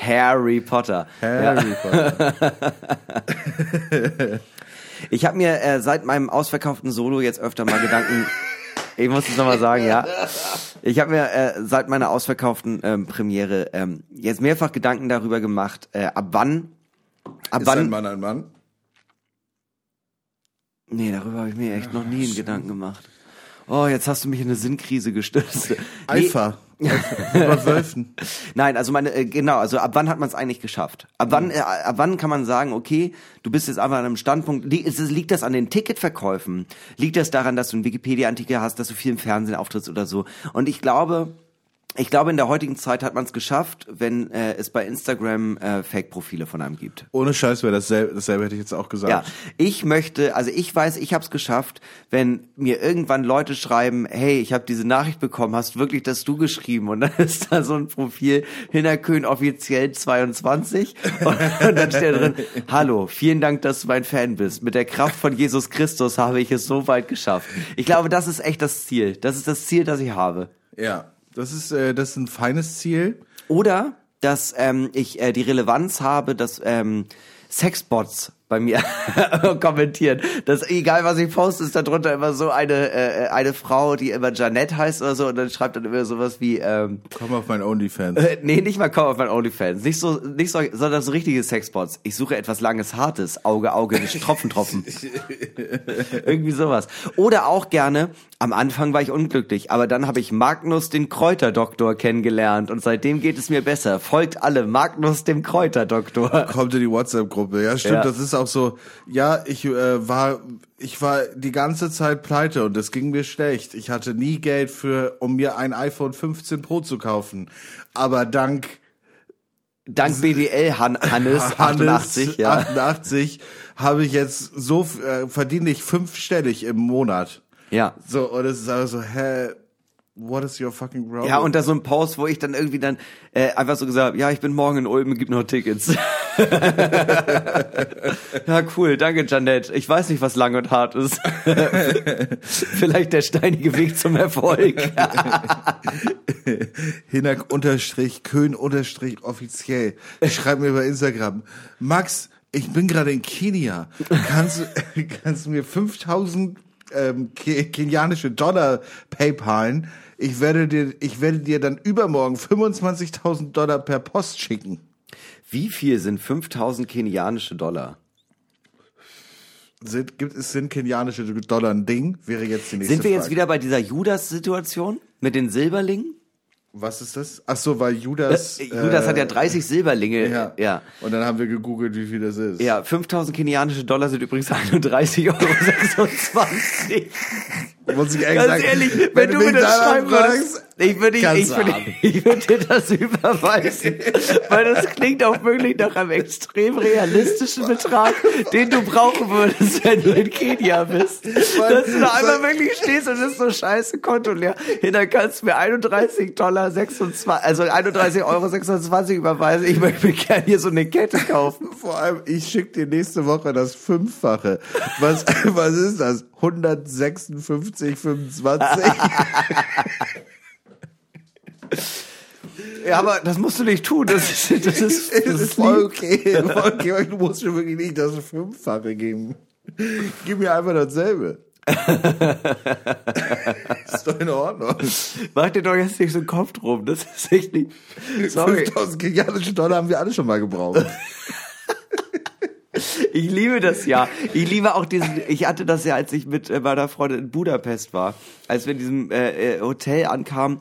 Harry Potter. Harry Potter. [laughs] Ich habe mir äh, seit meinem ausverkauften Solo jetzt öfter mal Gedanken. [laughs] Ich muss es nochmal sagen, ja. Ich habe mir äh, seit meiner ausverkauften ähm, Premiere ähm, jetzt mehrfach Gedanken darüber gemacht, äh, ab wann, ab Ist ein wann. Mann ein Mann? Nee, darüber habe ich mir echt noch nie einen Gedanken gemacht. Oh, jetzt hast du mich in eine Sinnkrise gestürzt. [laughs] Nee, Eifer. [laughs] Über Wölfen. Nein, also meine äh, genau, also ab wann hat man es eigentlich geschafft? Ab wann äh, ab wann kann man sagen, okay, du bist jetzt einfach an einem Standpunkt, li liegt das an den Ticketverkäufen? Liegt das daran, dass du einen Wikipedia-Artikel hast, dass du viel im Fernsehen auftrittst oder so? Und ich glaube, ich glaube, in der heutigen Zeit hat man es geschafft, wenn äh, es bei Instagram äh, Fake-Profile von einem gibt. Ohne Scheiß wäre dasselbe, dasselbe hätte ich jetzt auch gesagt. Ja, ich möchte, also ich weiß, ich habe es geschafft, wenn mir irgendwann Leute schreiben, hey, ich habe diese Nachricht bekommen, hast wirklich das du geschrieben und dann [laughs] ist da so ein Profil Hinnerkön offiziell 22 und, und dann steht da drin, hallo, vielen Dank, dass du mein Fan bist. Mit der Kraft von Jesus Christus habe ich es so weit geschafft. Ich glaube, das ist echt das Ziel. Das ist das Ziel, das ich habe. Ja, das ist, äh, das ist ein feines Ziel. Oder dass ähm, ich äh, die Relevanz habe, dass ähm, Sexbots bei mir [laughs] kommentieren. Dass egal was ich poste, ist darunter immer so eine äh, eine Frau, die immer Janette heißt oder so und dann schreibt dann immer sowas wie ähm, Komm auf mein OnlyFans. äh, nee, nicht mal komm auf mein OnlyFans. Nicht so, nicht so, sondern so richtige Sexbots. Ich suche etwas langes, hartes. Auge, Auge, nicht Tropfen, Tropfen. [laughs] Irgendwie sowas. Oder auch gerne, am Anfang war ich unglücklich, aber dann habe ich Magnus den Kräuterdoktor kennengelernt und seitdem geht es mir besser. Folgt alle Magnus dem Kräuterdoktor. Kommt in die WhatsApp-Gruppe. Ja, stimmt, Ja. das ist auch so, ja, ich äh, war, ich war die ganze Zeit pleite und es ging mir schlecht. Ich hatte nie Geld für, um mir ein iPhone 15 Pro zu kaufen. Aber dank Dank BDL Han Hannes, [laughs] 88, ja. 88 habe ich jetzt so, äh, verdiene ich fünfstellig im Monat. Ja. So, und es ist aber so, hä, what is your fucking problem? Ja, und da so ein Post, wo ich dann irgendwie dann äh, einfach so gesagt habe, ja, ich bin morgen in Ulm, gibt noch Tickets. [laughs] ja, cool, danke Janette. Ich weiß nicht, was lang und hart ist. [laughs] Vielleicht der steinige Weg zum Erfolg. [laughs] Hinak unterstrich, Köhn unterstrich offiziell. Schreib mir bei Instagram. Max, ich bin gerade in Kenia. Kannst, du- kannst du mir 5000 ähm, ke- kenianische Dollar PayPalen? Ich werde dir, ich werde dir dann übermorgen 25.000 Dollar per Post schicken. Wie viel sind 5000 kenianische Dollar? Sind, gibt es sind kenianische Dollar ein Ding? Wäre jetzt die nächste Sind wir jetzt Frage. wieder bei dieser Judas-Situation mit den Silberlingen? Was ist das? Ach so, weil Judas. Äh, Judas hat ja 30 Silberlinge. Ja. ja. Und dann haben wir gegoogelt, wie viel das ist. Ja, 5000 kenianische Dollar sind übrigens [laughs] 31,26 Euro. Muss ich ehrlich Ganz sagen, ehrlich, wenn, du mir das schreiben würdest, ich würde ich, ich, würde, ich würde dir das [laughs] überweisen. Weil das klingt auch wirklich nach einem extrem realistischen Betrag, den du brauchen würdest, wenn du in Kenia bist. Dass du da einmal wirklich stehst und ist so scheiße Konto leer. Ja, dann kannst du mir 31 Dollar 26, also 31 Euro 26 überweisen. Ich möchte mir gerne hier so eine Kette kaufen. Vor allem, ich schicke dir nächste Woche das Fünffache. Was, [laughs] was ist das? 156, 25? Ja, aber das musst du nicht tun. Das [laughs] ist, das ist, das ist voll okay. Voll okay. aber Du musst mir wirklich nicht das Fünffache geben. Gib mir einfach dasselbe. [laughs] ist doch in Ordnung. Mach dir doch jetzt nicht so einen Kopf drum. Das ist echt nicht. Sorry. 5000 kenianische Dollar haben wir alle schon mal gebraucht. [laughs] Ich liebe das ja. Ich liebe auch diesen. Ich hatte das ja, als ich mit äh, meiner Freundin in Budapest war, als wir in diesem äh, äh, Hotel ankamen.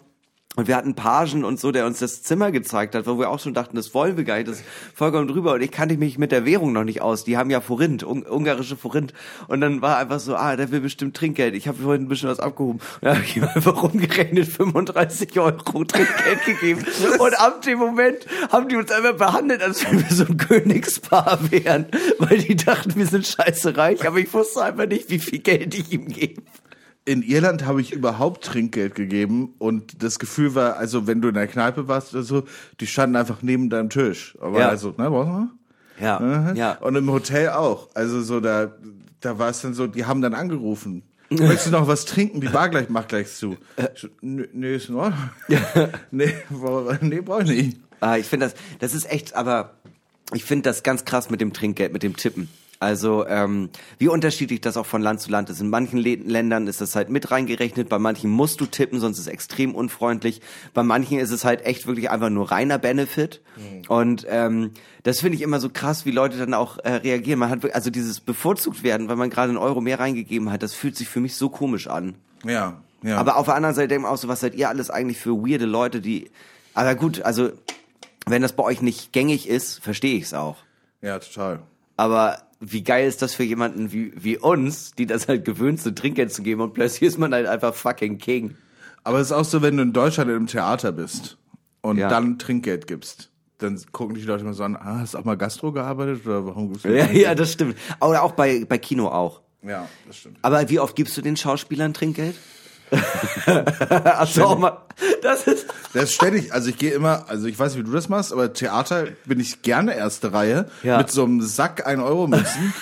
Und wir hatten Pagen und so, der uns das Zimmer gezeigt hat, wo wir auch schon dachten, das wollen wir gar nicht, das ist vollkommen drüber. Und ich kannte mich mit der Währung noch nicht aus. Die haben ja Forint, un ungarische Forint. Und dann war einfach so, ah, der will bestimmt Trinkgeld. Ich habe vorhin ein bisschen was abgehoben. Und dann habe ich ihm einfach rumgerechnet 35 Euro Trinkgeld gegeben. Und ab dem Moment haben die uns einfach behandelt, als wenn wir so ein Königspaar wären. Weil die dachten, wir sind scheiße reich. Aber ich wusste einfach nicht, wie viel Geld ich ihm gebe. In Irland habe ich überhaupt Trinkgeld gegeben und das Gefühl war, also wenn du in der Kneipe warst oder so, die standen einfach neben deinem Tisch. Aber Ja. also, ne, brauchst du? Ja, Mhm. ja. Und im Hotel auch. Also so da, da war es dann so, die haben dann angerufen. Möchtest du noch was trinken? Die Bar gleich macht gleich zu. Ich so, Nö, nee, ist in Ordnung. [laughs] nee, nee, brauch ich nicht. Ah, ich finde das, das ist echt, aber ich finde das ganz krass mit dem Trinkgeld, mit dem Tippen. Also ähm, wie unterschiedlich das auch von Land zu Land ist. In manchen Lä- Ländern ist das halt mit reingerechnet, bei manchen musst du tippen, sonst ist es extrem unfreundlich. Bei manchen ist es halt echt wirklich einfach nur reiner Benefit. Und ähm, das finde ich immer so krass, wie Leute dann auch äh, reagieren. Man hat also dieses bevorzugt werden, weil man gerade einen Euro mehr reingegeben hat, das fühlt sich für mich so komisch an. Ja, ja. Aber auf der anderen Seite denke ich auch so, was seid ihr alles eigentlich für weirde Leute, die. Aber gut, also wenn das bei euch nicht gängig ist, verstehe ich es auch. ja, total. Aber wie geil ist das für jemanden wie, wie uns, die das halt gewöhnt sind, Trinkgeld zu geben und plötzlich ist man halt einfach fucking King. Aber es ist auch so, wenn du in Deutschland im Theater bist und Ja. dann Trinkgeld gibst, dann gucken die Leute immer so an, ah, hast du auch mal Gastro gearbeitet oder warum gibst du Ja, Trinkgeld? ja, das stimmt. Oder auch bei, bei Kino auch. ja, das stimmt. Aber wie oft gibst du den Schauspielern Trinkgeld? [laughs] Du auch mal. Das ist. Das ständig. Also ich gehe immer, also ich weiß nicht, wie du das machst, aber Theater bin ich gerne erste Reihe Ja. mit so einem Sack 1 Euro Münzen.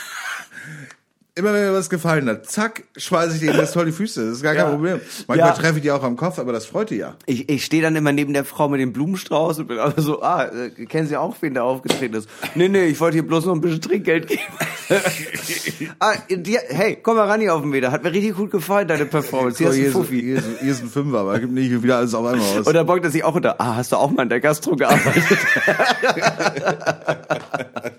Immer wenn mir was gefallen hat, zack, schmeiße ich denen das voll die Füße. Das ist gar kein Ja. Problem. Manchmal Ja. treffe ich die auch am Kopf, aber das freut die ja. Ich, ich stehe dann immer neben der Frau mit dem Blumenstrauß und bin einfach so, ah, äh, kennen Sie auch, wen da aufgetreten ist? Nee, nee, ich wollte hier bloß noch ein bisschen Trinkgeld geben. [laughs] ah, die, hey, komm mal ran hier auf den Meter. Hat mir richtig gut gefallen, deine Performance. Hier So, ist ein hier, ist, Fuffi. hier, ist, hier ist ein Fünfer, aber gibt nicht wieder alles auf einmal aus. Und dann beugt er sich auch unter. Ah, hast du auch mal in der Gastro gearbeitet? [laughs]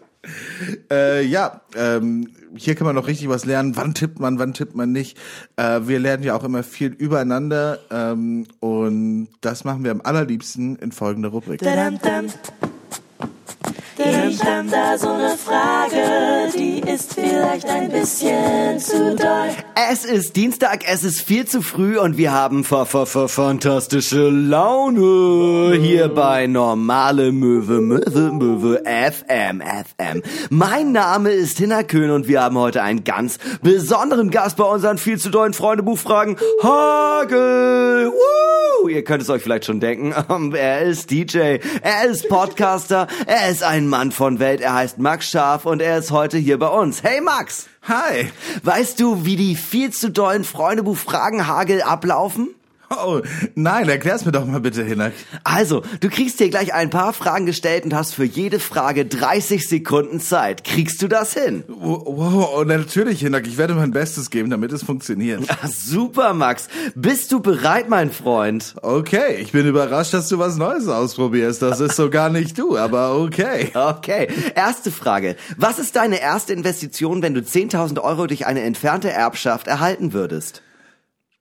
[laughs] Äh, ja, ähm, hier kann man noch richtig was lernen. Wann tippt man, wann tippt man nicht? Äh, wir lernen ja auch immer viel übereinander ähm, und das machen wir am allerliebsten in folgender Rubrik. Dum dum. Dum Ich hab da so eine Frage, die ist vielleicht ein bisschen zu doll. Es ist Dienstag, es ist viel zu früh und wir haben fa fa fa fantastische Laune hier bei Normale Möwe Möwe Möwe FM FM. Mein Name ist Hinner Köhn und wir haben heute einen ganz besonderen Gast bei unseren viel zu dollen Freundebuchfragen. Hagel! Woo! Ihr könnt es euch vielleicht schon denken. [laughs] Er ist DJ, er ist Podcaster, er ist ein Mann von Welt, er heißt Max Scharf und er ist heute hier bei uns. Hey Max! Hi. Weißt du, wie die viel zu dollen Freundebuchfragen Hagel ablaufen? Oh, nein, erklär's mir doch mal bitte, Hinak. Also, du kriegst dir gleich ein paar Fragen gestellt und hast für jede Frage 30 Sekunden Zeit. Kriegst du das hin? Wow, oh, natürlich, Hinak. Ich werde mein Bestes geben, damit es funktioniert. [laughs] Ah, super, Max. Bist du bereit, mein Freund? Okay, ich bin überrascht, dass du was Neues ausprobierst. Das ist so gar nicht du, aber okay. Okay, erste Frage. Was ist deine erste Investition, wenn du 10.000 Euro durch eine entfernte Erbschaft erhalten würdest?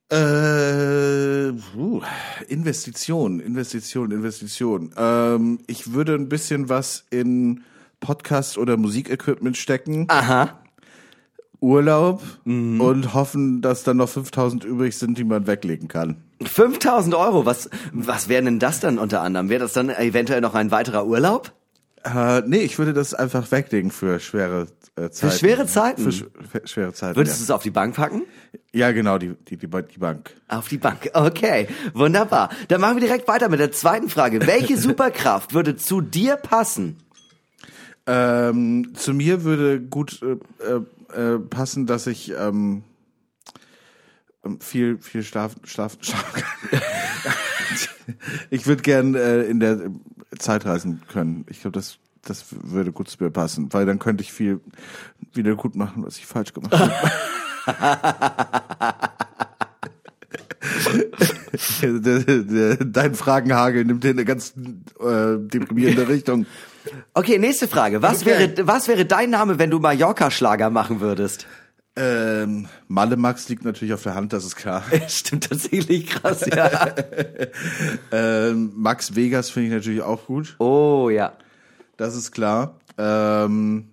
Äh, uh, Investition, Investition, Investition. Ähm, ich würde ein bisschen was in Podcast oder Musikequipment stecken. Aha. Urlaub und hoffen, dass dann noch 5000 übrig sind, die man weglegen kann. 5000 Euro, was, was wäre denn das dann unter anderem? Wäre das dann eventuell noch ein weiterer Urlaub? Äh, nee, ich würde das einfach weglegen für schwere äh, Zeiten. schwere Zeiten? Für sch für schwere Zeiten. Würdest du ja. es auf die Bank packen? ja, genau, die, die, die, die Bank. Auf die Bank. Okay, wunderbar. Dann machen wir direkt weiter mit der zweiten Frage. Welche [laughs] Superkraft würde zu dir passen? Ähm, zu mir würde gut äh, äh, äh, passen, dass ich ähm, ähm, viel viel schlafen schlafen [laughs] schlafen kann. ich würde gern äh, in der äh, Zeit reisen können. Ich glaube, das das würde gut zu mir passen, weil dann könnte ich viel wieder gut machen, was ich falsch gemacht habe. [laughs] Dein Fragenhagel nimmt hier eine ganz äh, deprimierende [laughs] Richtung. Okay, nächste Frage. Was Okay. wäre was wäre dein Name, wenn du Mallorca-Schlager machen würdest? Ähm, Malle Max liegt natürlich auf der Hand, das ist klar. [laughs] Stimmt tatsächlich krass, ja. [laughs] Ähm, Max Vegas finde ich natürlich auch gut, Oh ja. das ist klar. Ähm,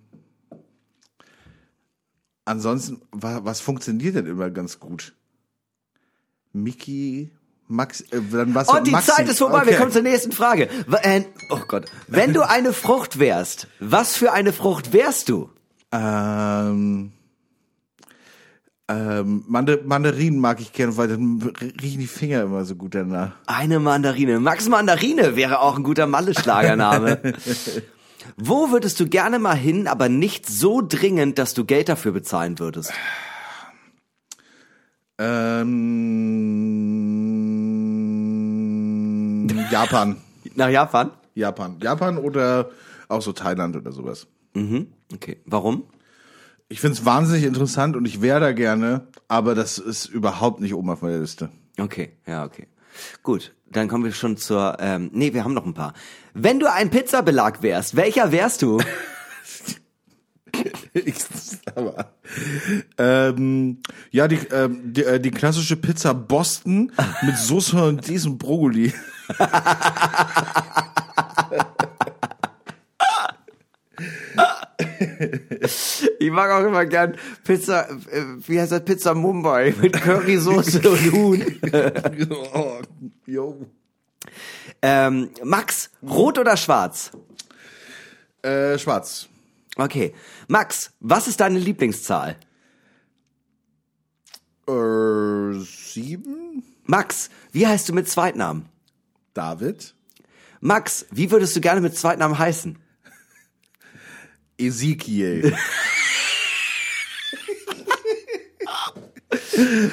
ansonsten, wa was funktioniert denn immer ganz gut? Mickey, Max, äh, dann was? Und die Maxi. Zeit ist vorbei. Wir Okay. kommen zur nächsten Frage. Äh, oh Gott. Wenn du eine Frucht wärst, was für eine Frucht wärst du? Ähm, ähm, Mande Mandarinen mag ich gerne, weil dann riechen die Finger immer so gut danach. Eine Mandarine. Max Mandarine wäre auch ein guter Malle-Schlagername. [laughs] Wo würdest du gerne mal hin, aber nicht so dringend, dass du Geld dafür bezahlen würdest? Ähm, Japan. [laughs] Nach Japan? Japan. Japan oder auch so Thailand oder sowas. Okay. Warum? Ich find's wahnsinnig interessant und ich wäre da gerne, aber das ist überhaupt nicht oben auf meiner Liste. Okay, ja, okay. Gut, dann kommen wir schon zur, ähm, nee, wir haben noch ein paar. Wenn du ein Pizzabelag wärst, welcher wärst du? [laughs] Ich, aber, ähm, ja, die, ähm, die, äh, die klassische Pizza Boston mit Soße und diesem Brokkoli. [laughs] [laughs] Ich mag auch immer gern Pizza, äh, wie heißt das, Pizza Mumbai mit Currysoße [laughs] und Huhn. [laughs] oh, jo. Ähm, Max, rot oder schwarz? Äh, schwarz. Okay. Max, was ist deine Lieblingszahl? Äh, sieben? Max, wie heißt du mit Zweitnamen? David? Max, wie würdest du gerne mit Zweitnamen heißen? Ezekiel. [laughs]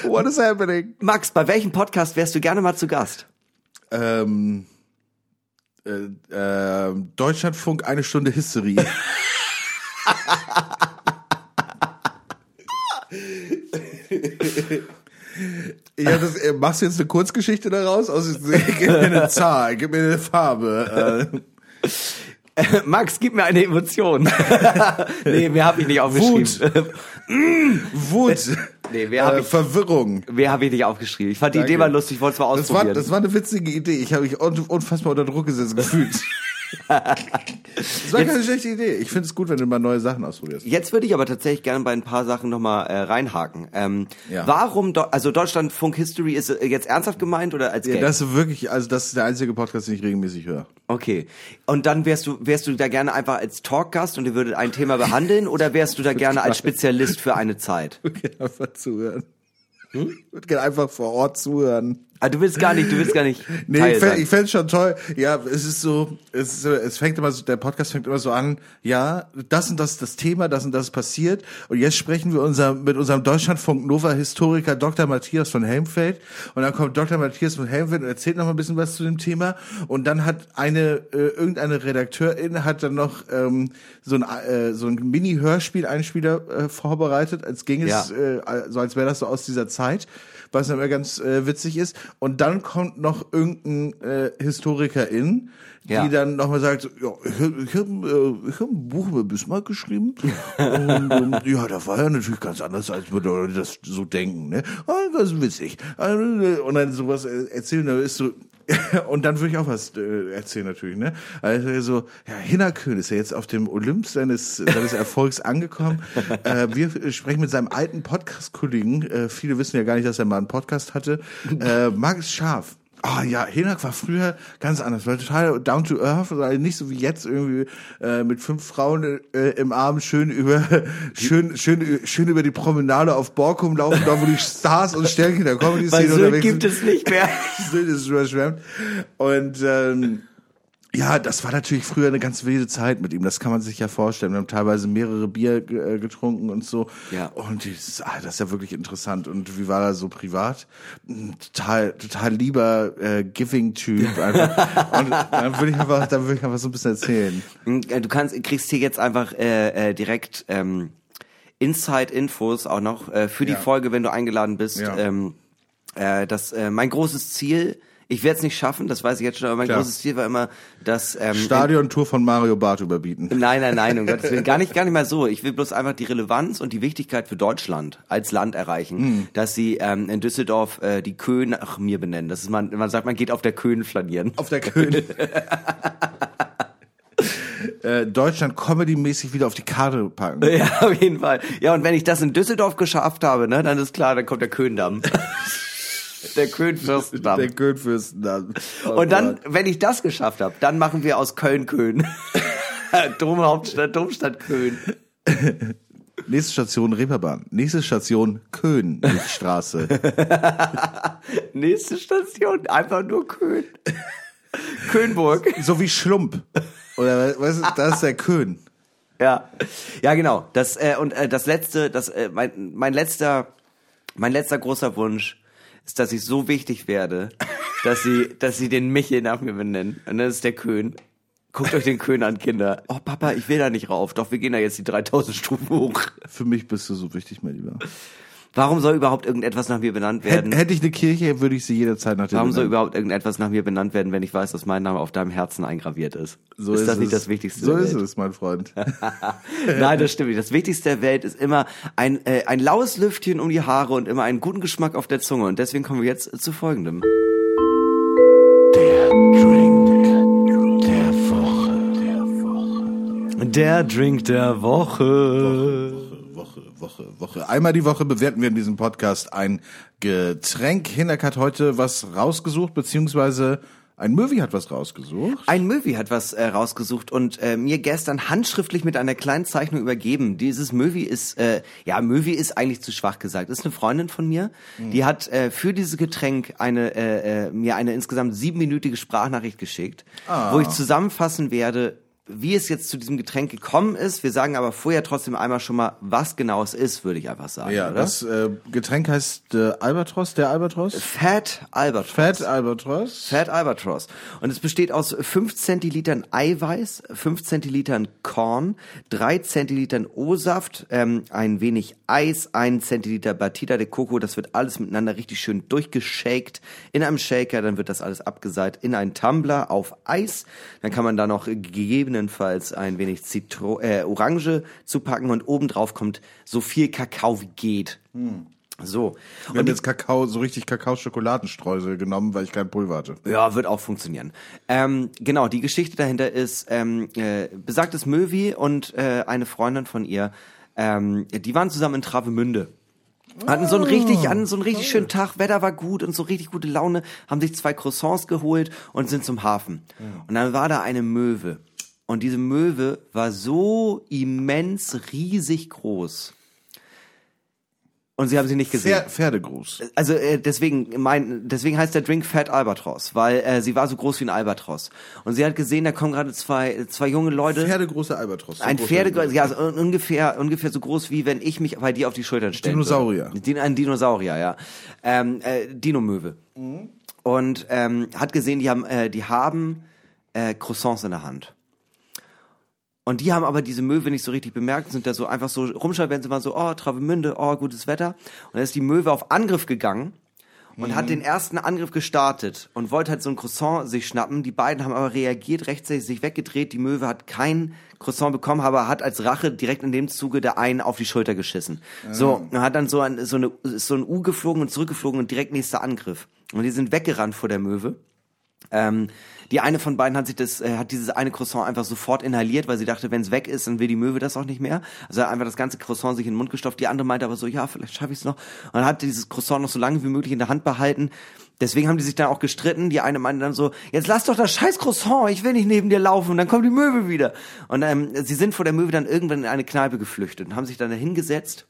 What is happening? Max, bei welchem Podcast wärst du gerne mal zu Gast? Ähm, äh, äh, Deutschlandfunk, eine Stunde History. [laughs] Ja, das, äh, machst du jetzt eine Kurzgeschichte daraus? Aus, gib mir eine Zahl, gib mir eine Farbe. [laughs] Max, gib mir eine Emotion. [laughs] nee, mehr habe ich nicht aufgeschrieben. Wut. [laughs] Nee, wer hab äh, ich- Verwirrung. Mehr habe ich nicht aufgeschrieben. Ich fand die Danke. Idee mal lustig, ich wollte es mal Das war, ausprobieren. das war eine witzige Idee. Ich habe mich un- unfassbar unter Druck gesetzt gefühlt. Das war keine schlechte Idee. Ich finde es gut, wenn du mal neue Sachen ausprobierst. Jetzt würde ich aber tatsächlich gerne bei ein paar Sachen nochmal äh, reinhaken. Ähm, Ja. Warum, Do also Deutschlandfunk History ist äh, jetzt ernsthaft gemeint oder als Ja, Gag? das ist wirklich, also das ist der einzige Podcast, den ich regelmäßig höre. Okay. Und dann wärst du, wärst du da gerne einfach als Talkgast und ihr würdet ein Thema behandeln oder wärst du da gerne als Spezialist für eine Zeit? Ich würde gerne einfach zuhören. Ich würde gerne einfach vor Ort zuhören. Ah, du willst gar nicht, du willst gar nicht [laughs] Nee, Teil ich fänd- fände schon toll. Ja, es ist so, es, ist, es fängt immer so, der Podcast fängt immer so an, ja, das und das ist das Thema, das und das passiert. Und jetzt sprechen wir unser, mit unserem Deutschlandfunk Nova Historiker Dr. Matthias von Helmfeld. Und dann kommt Dr. Matthias von Helmfeld und erzählt noch mal ein bisschen was zu dem Thema. Und dann hat eine, äh, irgendeine Redakteurin hat dann noch ähm, so ein, äh, so ein Mini-Hörspiel-Einspieler äh, vorbereitet, als ging es, Ja. äh, so als wäre das so aus dieser Zeit, was dann immer ganz äh, witzig ist. Und dann kommt noch irgendein äh, Historikerin, Ja. die dann nochmal sagt, ja, ich, ich habe äh, ich hab ein Buch über Bismarck geschrieben [laughs] und ähm, ja, da war ja natürlich ganz anders, als wir das so denken. Ne? Ah, was witzig. Und dann sowas äh, erzählen, da ist so [laughs] und dann würde ich auch was äh, erzählen natürlich, ne? Also so, ja, Hinnerkön ist ja jetzt auf dem Olymp seines, seines Erfolgs angekommen. [laughs] Äh, wir sprechen mit seinem alten Podcast-Kollegen, äh, viele wissen ja gar nicht, dass er mal einen Podcast hatte, äh, Markus Scharf. Ah ja, Hinak war früher ganz anders, war total down to earth, also nicht so wie jetzt irgendwie äh, mit fünf Frauen äh, im Arm schön über schön schön schön über die Promenade auf Borkum laufen, da wo die Stars und Sternchen der Comedy Szene unterwegs gibt sind. es nicht mehr. [laughs] Sylt ist überschwemmt. Und ähm, ja, das war natürlich früher eine ganz wilde Zeit mit ihm. Das kann man sich ja vorstellen. Wir haben teilweise mehrere Bier äh, getrunken und so. Ja. Und das, ah, das ist ja wirklich interessant. Und wie war er so privat? Total, total lieber äh, Giving-Typ. [laughs] und dann würde ich einfach, dann würde ich einfach so ein bisschen erzählen. Äh, Du kannst, kriegst hier jetzt einfach äh, äh, direkt ähm, Inside-Infos auch noch äh, für die Ja. Folge, wenn du eingeladen bist. Ja. Ähm, äh, das, äh, mein großes Ziel, ich werde es nicht schaffen, das weiß ich jetzt schon, aber mein Klar. großes Ziel war immer, dass ähm, Stadion-Tour von Mario Barth überbieten. Nein, nein, nein, um [laughs] Gottes Willen. Gar nicht, gar nicht mal so. Ich will bloß einfach die Relevanz und die Wichtigkeit für Deutschland als Land erreichen, Hm. dass sie ähm, in Düsseldorf äh, die Köhn nach mir benennen. Das ist man, man sagt, man geht auf der Köhn flanieren. Auf der König. [laughs] äh, Deutschland Comedy-mäßig wieder auf die Karte packen. [laughs] Ja, auf jeden Fall. Ja, und wenn ich das in Düsseldorf geschafft habe, ne, dann ist klar, dann kommt der Köhndamm. Der Köhnfürstendamm. Der Könfürstendamm. Oh und dann, Gott. wenn ich das geschafft habe, dann machen wir aus Köln Köhn. [laughs] Domhauptstadt, Domstadt Köhn. Nächste Station Reeperbahn. Nächste Station Köhn, Straße. [laughs] Nächste Station, einfach nur Köhn. Köhnburg. so wie Schlump. Oder weißt du, das ist der Köhn. Ja, ja genau. Das äh, und äh, das letzte, das äh, mein mein letzter mein letzter großer Wunsch ist, dass ich so wichtig werde, dass sie dass sie den Michel nach mir benennen. Und das ist der Köhn. Guckt euch den Köhn an, Kinder. Oh Papa, ich will da nicht rauf. Doch wir gehen da jetzt die 3000 Stufen hoch. Für mich bist du so wichtig, mein Lieber. Warum soll überhaupt irgendetwas nach mir benannt werden? Hätte, hätte ich eine Kirche, würde ich sie jederzeit nach dir Warum soll benennen. überhaupt irgendetwas nach mir benannt werden, wenn ich weiß, dass mein Name auf deinem Herzen eingraviert ist? So ist, das es. nicht das Wichtigste? So der ist es, mein Freund. [laughs] Nein, das stimmt nicht. Das Wichtigste der Welt ist immer ein, äh, ein laues Lüftchen um die Haare und immer einen guten Geschmack auf der Zunge. Und deswegen kommen wir jetzt zu folgendem. Der Drink der Woche. Woche, Woche, Woche. Einmal die Woche bewerten wir in diesem Podcast ein Getränk. Hinak hat heute was rausgesucht, beziehungsweise ein Möwi hat was rausgesucht. Ein Möwi hat was äh, rausgesucht und äh, mir gestern handschriftlich mit einer kleinen Zeichnung übergeben. Dieses Möwi ist, äh, ja, Möwi ist eigentlich zu schwach gesagt. Ist eine Freundin von mir, die hat äh, für dieses Getränk eine äh, äh, mir eine insgesamt siebenminütige Sprachnachricht geschickt, wo ich zusammenfassen werde, wie es jetzt zu diesem Getränk gekommen ist. Wir sagen aber vorher trotzdem einmal schon mal, was genau es ist, würde ich einfach sagen. Ja, oder? das äh, Getränk heißt äh, Albatros, der Albatros. Fat Albert. Fat Albatros. Fat Albatross. Und es besteht aus 5 Zentilitern Eiweiß, 5 Zentilitern Korn, 3 Zentilitern O-Saft, ähm, ein wenig Eis, 1 Zentiliter Batida de Coco. Das wird alles miteinander richtig schön durchgeschakt in einem Shaker. Dann wird das alles abgeseit in einen Tumbler auf Eis. Dann kann man da noch gegebenenfalls ein wenig Zitro äh, Orange zupacken und obendrauf kommt so viel Kakao wie geht. So. Wir haben Und jetzt Kakao, so richtig Kakao-Schokoladenstreusel genommen, weil ich kein Pulver hatte. ja, wird auch funktionieren. Ähm, genau, die Geschichte dahinter ist, ähm, äh, besagtes Möwi und äh, eine Freundin von ihr, ähm, die waren zusammen in Travemünde. Hatten so einen richtig, hatten so einen richtig schönen Tag, Wetter war gut und so richtig gute Laune, haben sich zwei Croissants geholt und sind zum Hafen. Und dann war da eine Möwe. Und diese Möwe war so immens riesig groß. Und sie haben sie nicht gesehen. Pfer Pferdegruß. Also äh, deswegen mein deswegen heißt der Drink Fat Albatros, weil äh, sie war so groß wie ein Albatros und sie hat gesehen, da kommen gerade zwei zwei junge Leute, Pferdegroße Albatros. So ein groß Pferde werden die. ja so un- ungefähr ungefähr so groß wie wenn ich mich bei dir auf die Schultern stelle. Dinosaurier. Din ein Dinosaurier, ja. Ähm, äh, Dinomöwe. Und ähm, hat gesehen, die haben äh, die haben äh, Croissants in der Hand. Und die haben aber diese Möwe nicht so richtig bemerkt, sind da so einfach so rumschauen, wenn sie mal so, oh, Travemünde, oh, gutes Wetter. Und dann ist die Möwe auf Angriff gegangen und hat den ersten Angriff gestartet und wollte halt so ein Croissant sich schnappen. Die beiden haben aber reagiert, rechtzeitig sich weggedreht. Die Möwe hat kein Croissant bekommen, aber hat als Rache direkt in dem Zuge der einen auf die Schulter geschissen. So, und hat dann so ein, so, eine, so ein U geflogen und zurückgeflogen und direkt nächster Angriff. Und die sind weggerannt vor der Möwe. Ähm, die eine von beiden hat sich das, äh, hat dieses eine Croissant einfach sofort inhaliert, weil sie dachte, wenn es weg ist, dann will die Möwe das auch nicht mehr. Also einfach das ganze Croissant sich in den Mund gestopft. Die andere meinte aber so, ja, vielleicht schaffe ich es noch. Und hat dieses Croissant noch so lange wie möglich in der Hand behalten. Deswegen haben die sich dann auch gestritten. Die eine meinte dann so, jetzt lass doch das scheiß Croissant, ich will nicht neben dir laufen. Und dann kommt die Möwe wieder. Und ähm, sie sind vor der Möwe dann irgendwann in eine Kneipe geflüchtet und haben sich dann da hingesetzt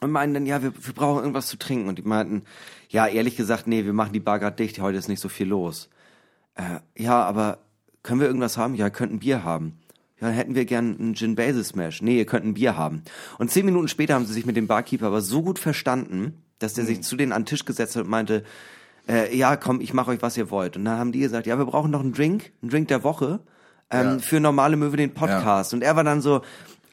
und meinten dann, ja, wir, wir brauchen irgendwas zu trinken. Und die meinten, ja, ehrlich gesagt, nee, wir machen die Bar grad dicht, heute ist nicht so viel los. Äh, ja, aber können wir irgendwas haben? Ja, ihr könnt ein Bier haben. Ja, dann hätten wir gern einen Gin Basil Smash. Nee, ihr könnt ein Bier haben. Und zehn Minuten später haben sie sich mit dem Barkeeper aber so gut verstanden, dass der sich zu denen an den Tisch gesetzt hat und meinte, äh, ja, komm, ich mache euch, was ihr wollt. Und dann haben die gesagt, ja, wir brauchen noch einen Drink, einen Drink der Woche, ähm, Ja. für normale Möwe den Podcast. Und er war dann so,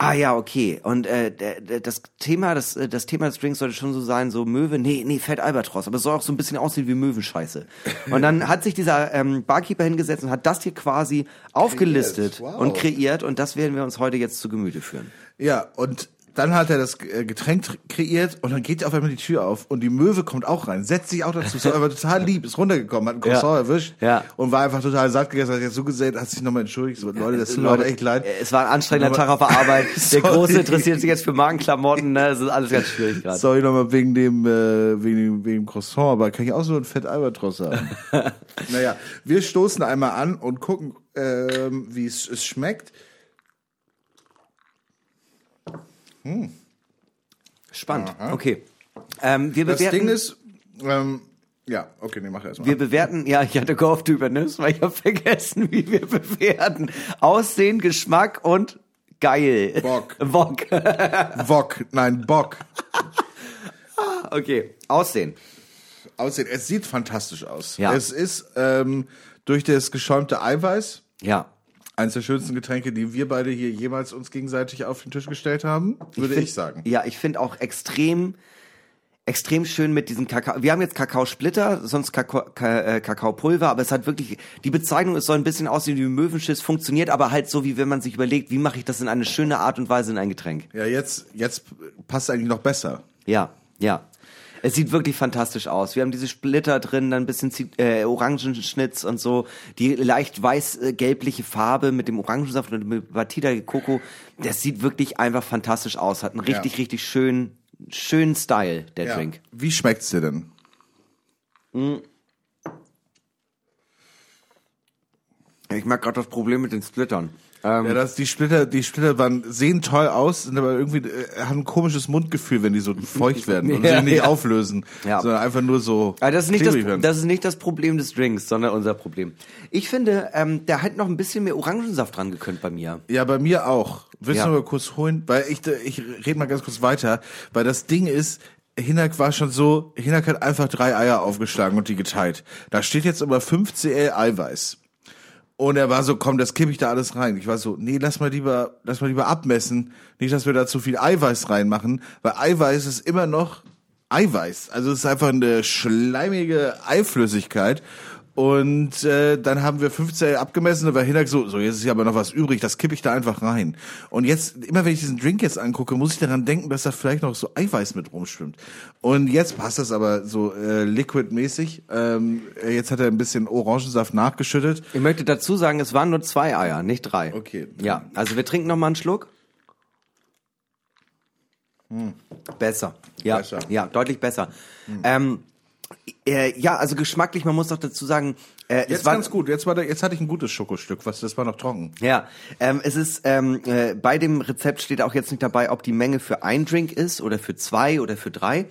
ah ja, okay. Und äh, das Thema, das, äh, das Thema des Drinks sollte schon so sein, so Möwe, nee, nee, Fett Albatros, aber es soll auch so ein bisschen aussehen wie Möwenscheiße. [laughs] Und dann hat sich dieser ähm, Barkeeper hingesetzt und hat das hier quasi aufgelistet wow. und kreiert und das werden wir uns heute jetzt zu Gemüte führen. Ja, und dann hat er das äh, Getränk tr- kreiert und dann geht auf einmal die Tür auf und die Möwe kommt auch rein, setzt sich auch dazu, ist aber total lieb, ist runtergekommen, hat ein Croissant erwischt Ja. und war einfach total satt gegessen, hat jetzt so gesehen, hat sich nochmal entschuldigt, so, Leute, das tut mir echt leid. Es war ein anstrengender Tag auf der Arbeit. [laughs] Der. Große interessiert sich jetzt für Magenklamotten, ne? Es ist alles ganz schwierig gerade. Sorry nochmal wegen dem, äh, wegen dem, wegen dem Croissant, aber kann ich auch so ein Fett Albatros haben? [laughs] naja, wir stoßen einmal an und gucken, ähm, wie es, es schmeckt. Spannend. Okay. Ähm, wir Das bewerten, Ding ist, ähm, ja, okay, nee, mach erst mal. Wir bewerten, ja, ich hatte gehofft, du übernimmst, weil ich habe vergessen, wie wir [laughs] bewerten. Aussehen, Geschmack und geil. Bock. [laughs] Bock. Wok, nein, Bock. Okay, Aussehen. Aussehen, es sieht fantastisch aus. Ja. Es ist ähm, durch das geschäumte Eiweiß Ja. Eines der schönsten Getränke, die wir beide hier jemals uns gegenseitig auf den Tisch gestellt haben, würde ich, find- sagen. Ja, ich finde auch extrem, extrem schön mit diesem Kakao. Wir haben jetzt Kakaosplitter, sonst Kakao, Ka, äh, Kakaopulver, aber es hat wirklich, die Bezeichnung ist soll ein bisschen aussehen wie Möwenschiss, funktioniert aber halt so, wie wenn man sich überlegt, wie mache ich das in eine schöne Art und Weise in ein Getränk. Ja, jetzt, jetzt passt eigentlich noch besser. Ja, ja. Es sieht wirklich fantastisch aus. Wir haben diese Splitter drin, dann ein bisschen äh, Orangenschnitz und so. Die leicht weiß-gelbliche Farbe mit dem Orangensaft und mit Batida de Coco. Das sieht wirklich einfach fantastisch aus. Hat einen richtig, Ja. richtig schönen, schönen Style, der Ja. Drink. Wie schmeckt's dir denn? Ich mag gerade das Problem mit den Splittern. Ähm, Ja, das, die Splitter, die Splitter waren, sehen toll aus, sind aber irgendwie, äh, haben ein komisches Mundgefühl, wenn die so [laughs] feucht werden und Ja, sich nicht ja. auflösen, Ja. sondern einfach nur so Aber das ist, nicht das, werden. das ist nicht das Problem des Drinks, sondern unser Problem. Ich finde, ähm, der hat noch ein bisschen mehr Orangensaft dran gekönnt bei mir. Ja, bei mir auch. Willst Ja. du mal kurz holen? Weil ich, ich rede mal ganz kurz weiter, weil das Ding ist, Hinak war schon so, Hinak hat einfach drei Eier aufgeschlagen und die geteilt. Da steht jetzt aber 5 CL Eiweiß. Und er war so, komm, das kippe ich da alles rein. Ich war so, nee, lass mal lieber, lass mal lieber abmessen. Nicht, dass wir da zu viel Eiweiß reinmachen, weil Eiweiß ist immer noch Eiweiß. Also es ist einfach eine schleimige Eiflüssigkeit. Und äh, dann haben wir 15 abgemessen, da war Hinak so, so jetzt ist hier aber noch was übrig, das kippe ich da einfach rein. Und jetzt, immer wenn ich diesen Drink jetzt angucke, muss ich daran denken, dass da vielleicht noch so Eiweiß mit rumschwimmt. Und jetzt passt das aber so äh, liquid-mäßig. Ähm, jetzt hat er ein bisschen Orangensaft nachgeschüttet. Ich möchte dazu sagen, es waren nur zwei Eier, nicht drei. Okay. Ja, also wir trinken noch mal einen Schluck. Besser. Ja, Besser. ja, deutlich besser. Ähm, äh, ja, also geschmacklich, man muss doch dazu sagen, äh, Jetzt es war ganz gut. Jetzt war der, jetzt hatte ich ein gutes Schokostück, was das war noch trocken. Ja, ähm, es ist ähm, äh, bei dem Rezept steht auch jetzt nicht dabei, ob die Menge für ein Drink ist oder für zwei oder für drei.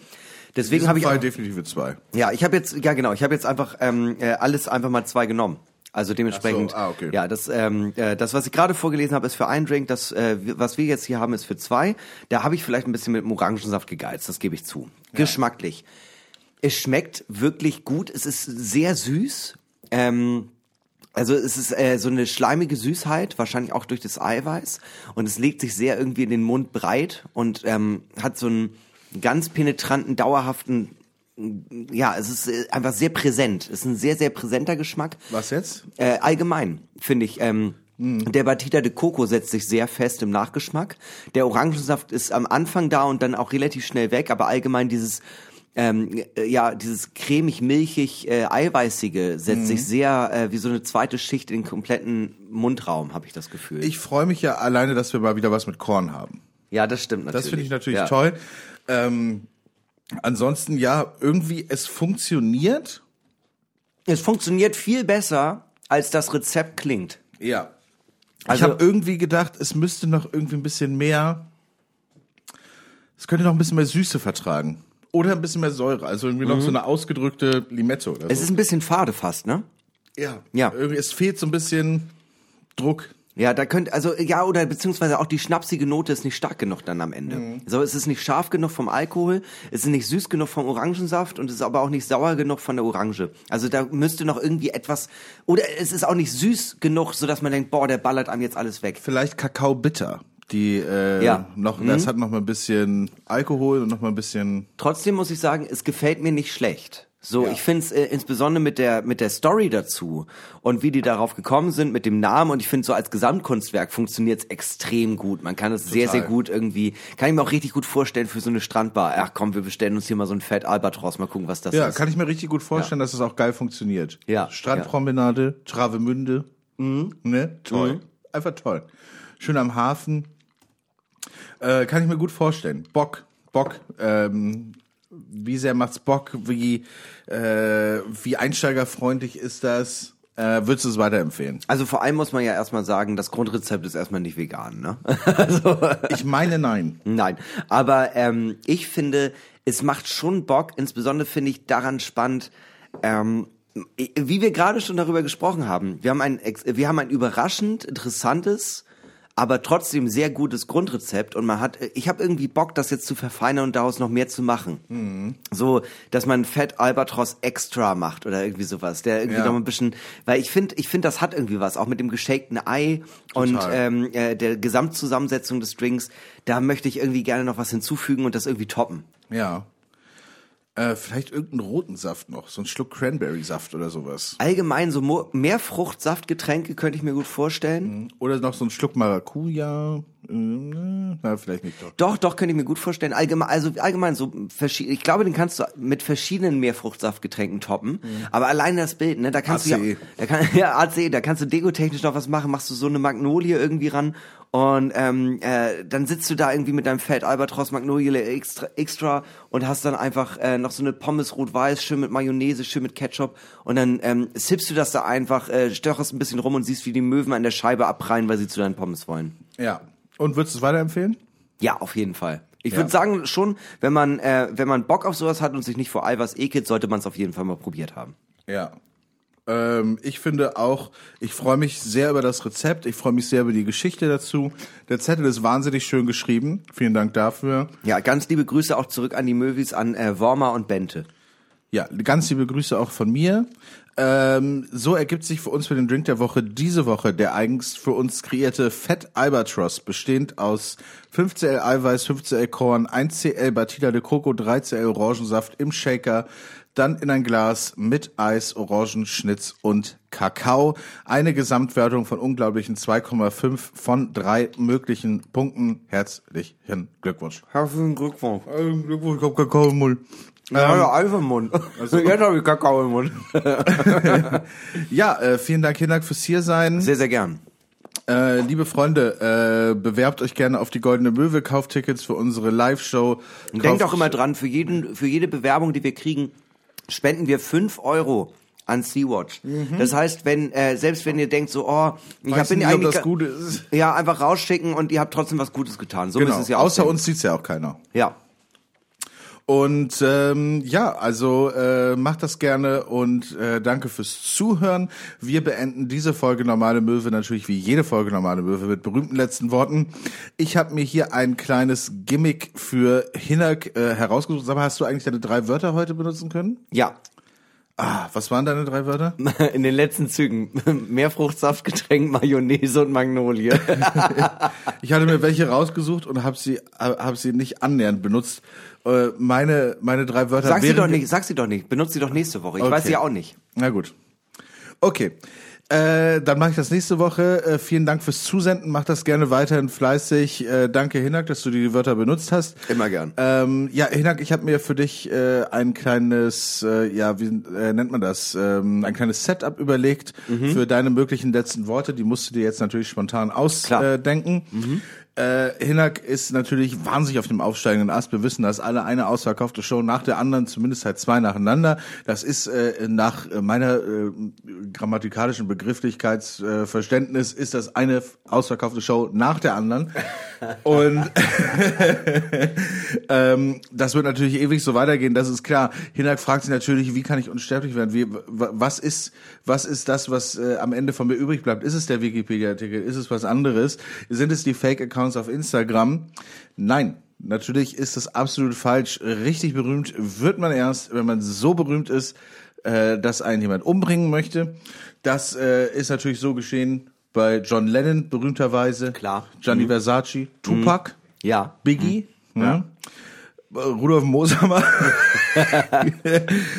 Deswegen habe ich auch, definitiv für zwei. ja, ich habe jetzt ja genau, ich habe jetzt einfach ähm, äh, alles einfach mal zwei genommen. Also dementsprechend, so, ah, okay. ja, das, ähm, äh, das, was ich gerade vorgelesen habe, ist für einen Drink. Das, äh, was wir jetzt hier haben, ist für zwei. Da habe ich vielleicht ein bisschen mit dem Orangensaft gegeizt, das gebe ich zu. Geschmacklich. Es schmeckt wirklich gut. Es ist sehr süß. Ähm, also es ist äh, so eine schleimige Süßheit, wahrscheinlich auch durch das Eiweiß. Und es legt sich sehr irgendwie in den Mund breit und ähm, hat so einen ganz penetranten, dauerhaften, ja, es ist äh, einfach sehr präsent. Es ist ein sehr, sehr präsenter Geschmack. Was jetzt? Äh, allgemein, finde ich. Ähm, Der Batida de Coco setzt sich sehr fest im Nachgeschmack. Der Orangensaft ist am Anfang da und dann auch relativ schnell weg, aber allgemein dieses ähm, äh, ja, dieses cremig-milchig äh, eiweißige setzt sich sehr äh, wie so eine zweite Schicht in den kompletten Mundraum, habe ich das Gefühl. Ich freue mich ja alleine, dass wir mal wieder was mit Korn haben. ja, das stimmt natürlich. Das finde ich natürlich ja. toll. Ähm, ansonsten ja, irgendwie es funktioniert. Es funktioniert viel besser, als das Rezept klingt. Ja. Also- ich habe irgendwie gedacht, es müsste noch irgendwie ein bisschen mehr. Es könnte noch ein bisschen mehr Süße vertragen. Oder ein bisschen mehr Säure. Also irgendwie noch so eine ausgedrückte Limette oder so. Es ist ein bisschen fade fast, ne? ja. Ja. Irgendwie, es fehlt so ein bisschen Druck. Ja, da könnte, also, ja, oder beziehungsweise auch die schnapsige Note ist nicht stark genug dann am Ende. So, es ist nicht scharf genug vom Alkohol, es ist nicht süß genug vom Orangensaft und es ist aber auch nicht sauer genug von der Orange. Also da müsste noch irgendwie etwas, oder es ist auch nicht süß genug, so dass man denkt, boah, der ballert einem jetzt alles weg. Vielleicht Kakao bitter. Die äh, Ja. noch, das hat noch mal ein bisschen Alkohol und noch mal ein bisschen. Trotzdem muss ich sagen, es gefällt mir nicht schlecht. So, ich finde es äh, insbesondere mit der mit der Story dazu und wie die darauf gekommen sind mit dem Namen und ich finde so als Gesamtkunstwerk funktioniert es extrem gut. Man kann es sehr sehr gut irgendwie, kann ich mir auch richtig gut vorstellen für so eine Strandbar. Ach komm, wir bestellen uns hier mal so ein Fett Albatros, mal gucken, was das Ja, ist. kann ich mir richtig gut vorstellen, dass es auch geil funktioniert. Ja, Strandpromenade, Travemünde. Ne? Toll. Einfach toll. Schön am Hafen. Äh, kann ich mir gut vorstellen. Bock, Bock. Ähm, wie sehr macht's Bock? Wie, äh, wie einsteigerfreundlich ist das? Äh, würdest du es weiterempfehlen? Also vor allem muss man ja erstmal sagen, das Grundrezept ist erstmal nicht vegan, ne? [laughs] Ich meine nein. Nein, aber ähm, ich finde, es macht schon Bock. Insbesondere finde ich daran spannend, ähm, wie wir gerade schon darüber gesprochen haben. Wir haben ein, wir haben ein überraschend interessantes, aber trotzdem sehr gutes Grundrezept und man hat, ich habe irgendwie Bock, das jetzt zu verfeinern und daraus noch mehr zu machen. So, dass man Fett Albatros extra macht oder irgendwie sowas, der irgendwie Ja. noch mal ein bisschen, weil ich finde, ich finde, das hat irgendwie was, auch mit dem geshakten Ei und Total. ähm, äh, der Gesamtzusammensetzung des Drinks, da möchte ich irgendwie gerne noch was hinzufügen und das irgendwie toppen. Ja. Äh, vielleicht irgendeinen roten Saft noch. So ein Schluck Cranberry-Saft oder sowas. Allgemein so Mo Mehrfruchtsaftgetränke könnte ich mir gut vorstellen. Oder noch so ein Schluck Maracuja. Äh, na, vielleicht nicht doch. Doch, doch, könnte ich mir gut vorstellen. Allgemein, also allgemein so verschieden. Ich glaube, den kannst du mit verschiedenen Mehrfruchtsaftgetränken toppen. Aber alleine das Bild, ne, da kannst du ACE. ja, da kann, [laughs] ja ACE, da kannst du dekotechnisch noch was machen. Machst du so eine Magnolie irgendwie ran und ähm, äh, dann sitzt du da irgendwie mit deinem Fett Albatros Magnolie extra, extra und hast dann einfach äh, noch so eine Pommes rot-weiß, schön mit Mayonnaise, schön mit Ketchup und dann ähm, sippst du das da einfach, äh, stöcherst ein bisschen rum und siehst, wie die Möwen an der Scheibe abprallen, weil sie zu deinen Pommes wollen. Ja. Und würdest du es weiterempfehlen? Ja, auf jeden Fall. Ich Ja. würde sagen schon, wenn man äh, wenn man Bock auf sowas hat und sich nicht vor Eiweiß ekelt, sollte man es auf jeden Fall mal probiert haben. Ja. Ähm, ich finde auch, ich freue mich sehr über das Rezept, ich freue mich sehr über die Geschichte dazu. Der Zettel ist wahnsinnig schön geschrieben. Vielen Dank dafür. Ja, ganz liebe Grüße auch zurück an die Möwis, an äh, Worma und Bente. Ja, ganz liebe Grüße auch von mir. Ähm, so ergibt sich für uns für den Drink der Woche diese Woche der eigens für uns kreierte Fett Albatros, bestehend aus 5cl Eiweiß, 5cl Korn, 1cl Batida de Coco, 3cl Orangensaft im Shaker, dann in ein Glas mit Eis, Orangenschnitz und Kakao. Eine Gesamtwertung von unglaublichen 2,5 von drei möglichen Punkten. Herzlichen Glückwunsch. Herzlichen Glückwunsch. Glückwunsch, ich hab Kakao im Mund. Ja, ja, Eis im Mund. [laughs] Jetzt habe ich Kakao im Mund. [laughs] Ja, äh, vielen Dank, Hinak, fürs hier sein. Sehr, sehr gern. Äh, liebe Freunde, äh, bewerbt euch gerne auf die Goldene Möwe, kauft Tickets für unsere Live-Show. Denkt auch immer dran, für, jeden, für jede Bewerbung, die wir kriegen, spenden wir 5 Euro an Sea-Watch. Das heißt, wenn, äh, selbst wenn ihr denkt so, oh, ich Weiß hab, bin nicht, eigentlich... das Gute ist. Ja, einfach rausschicken und ihr habt trotzdem was Gutes getan. So Genau, müssen es ja auch außer sehen. uns sieht's ja auch keiner. Ja. Und ähm, ja, also äh, macht das gerne und äh, danke fürs Zuhören. Wir beenden diese Folge Normale Möwe natürlich wie jede Folge Normale Möwe mit berühmten letzten Worten. Ich habe mir hier ein kleines Gimmick für Hinak äh, herausgesucht. Sag mal, hast du eigentlich deine drei Wörter heute benutzen können? Ja. Ah, was waren deine drei Wörter? [laughs] In den letzten Zügen. [laughs] Meerfruchtsaftgetränk, Mayonnaise und Magnolie. [laughs] Ich hatte mir welche rausgesucht und habe sie hab sie nicht annähernd benutzt. Äh, meine meine drei Wörter Sag sie doch nicht, sag sie doch nicht. Benutzt sie doch nächste Woche. Ich Okay. weiß sie ja auch nicht. Na gut. Okay. Äh, dann mache ich das nächste Woche. Äh, vielen Dank fürs Zusenden. Mach das gerne weiterhin fleißig. Äh, danke, Hinak, dass du die Wörter benutzt hast. Immer gern. Ähm, ja, Hinak, ich habe mir für dich äh, ein kleines, äh, ja, wie äh, nennt man das? Ähm, ein kleines Setup überlegt Mhm. für deine möglichen letzten Worte. Die musst du dir jetzt natürlich spontan Klar. Mhm. Äh, Hinak ist natürlich wahnsinnig auf dem aufsteigenden Ast. Wir wissen, dass alle eine ausverkaufte Show nach der anderen, zumindest halt zwei nacheinander. Das ist äh, nach äh, meiner äh, grammatikalischen Begrifflichkeitsverständnis äh, ist das eine ausverkaufte Show nach der anderen. Und [laughs] [laughs] ähm, das wird natürlich ewig so weitergehen, das ist klar. Hinak fragt sich natürlich, wie kann ich unsterblich werden? Wie, was ist, was ist das, was äh, am Ende von mir übrig bleibt? Ist es der Wikipedia-Artikel? Ist es was anderes? Sind es die Fake-Accounts auf Instagram? Nein. Natürlich ist das absolut falsch. Richtig berühmt wird man erst, wenn man so berühmt ist, äh, dass einen jemand umbringen möchte. Das äh, ist natürlich so geschehen bei John Lennon berühmterweise. Klar. Gianni Versace, Tupac. Ja. Biggie, ja. Äh, Rudolf Mosamer. [laughs]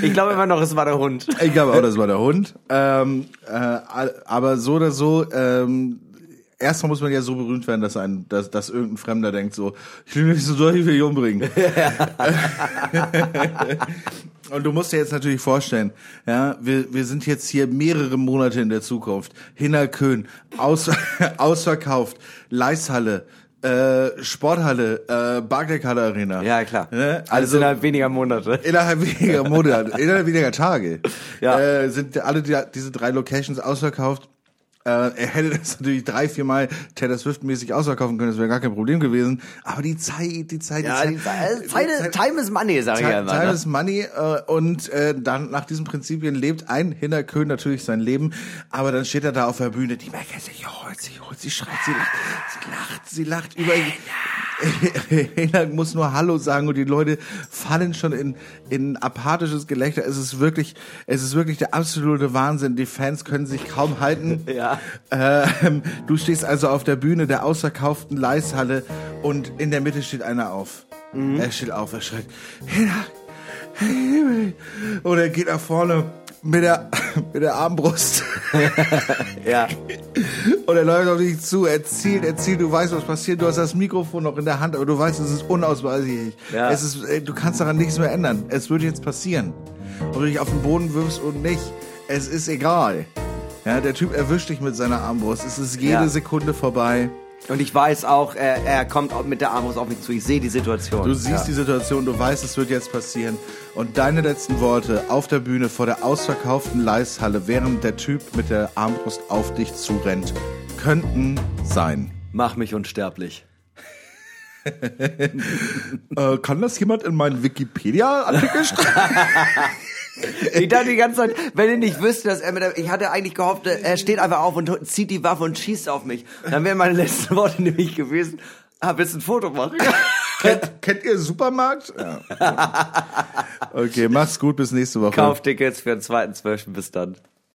Ich glaube immer noch, es war der Hund. ich glaube auch, das war der Hund. Ähm, äh, aber so oder so, ähm, erstmal muss man ja so berühmt werden, dass ein, dass, dass irgendein Fremder denkt so, ich will nicht so doll, ich will dich umbringen. Und du musst dir jetzt natürlich vorstellen, ja, wir, wir sind jetzt hier mehrere Monate in der Zukunft. Hinnerkön, aus, [laughs] ausverkauft, Leishalle, äh, Sporthalle, äh, Barclaycard Arena. Ja, klar. Ne? Alles Also- innerhalb weniger Monate. Innerhalb weniger Monate, innerhalb weniger Tage [laughs] Ja. äh, sind alle die, diese drei Locations ausverkauft. Äh, er hätte [laughs] das natürlich drei, vier Mal Taylor Swift mäßig ausverkaufen können, das wäre gar kein Problem gewesen. Aber die Zeit, die Zeit, Ja, die die Zeit, Zeit, Zeit, Time is Money, sag ich ja Time, immer. Time Ne? is Money äh, und äh, dann nach diesen Prinzipien lebt ein Hinterkön natürlich sein Leben, aber dann steht er da auf der Bühne, die Mecke, sie holt, sie holt, sie schreit, sie lacht, sie lacht, sie lacht über Hinak [laughs] muss nur Hallo sagen und die Leute fallen schon in, in apathisches Gelächter. Es ist wirklich, es ist wirklich der absolute Wahnsinn. Die Fans können sich kaum halten. [laughs] Ja. [laughs] Ähm, du stehst also auf der Bühne der ausverkauften Leishalle und in der Mitte steht einer auf. Er steht auf, er schreit. Und er geht nach vorne mit der, [laughs] mit der Armbrust. [laughs] Ja. Und er läuft auf dich zu, er zielt, er zielt, du weißt, was passiert, du hast das Mikrofon noch in der Hand, aber du weißt, es ist unausweichlich. Ja. Es ist, äh, du kannst daran nichts mehr ändern. Es wird jetzt passieren. Ob du dich auf den Boden wirfst und nicht, es ist egal. Ja, der Typ erwischt dich mit seiner Armbrust. Es ist jede Ja. Sekunde vorbei. Und ich weiß auch, er, er kommt mit der Armbrust auf mich zu. Ich sehe die Situation. Du siehst die Situation, du weißt, es wird jetzt passieren. Und deine letzten Worte auf der Bühne vor der ausverkauften Leishalle, während der Typ mit der Armbrust auf dich zurennt, könnten sein. Mach mich unsterblich. Äh, kann das jemand in meinen Wikipedia-Artikel [laughs] schreiben? Ich dachte die ganze Zeit, wenn ihr nicht wüsst, dass er mit der, ich hatte eigentlich gehofft, er steht einfach auf und zieht die Waffe und schießt auf mich. Dann wären meine letzten Worte [laughs] nämlich gewesen, ah, willst du ein Foto machen? [laughs] kennt, kennt ihr Supermarkt? Ja. Okay, mach's gut, bis nächste Woche. Kauftickets für den 2.12. Bis dann.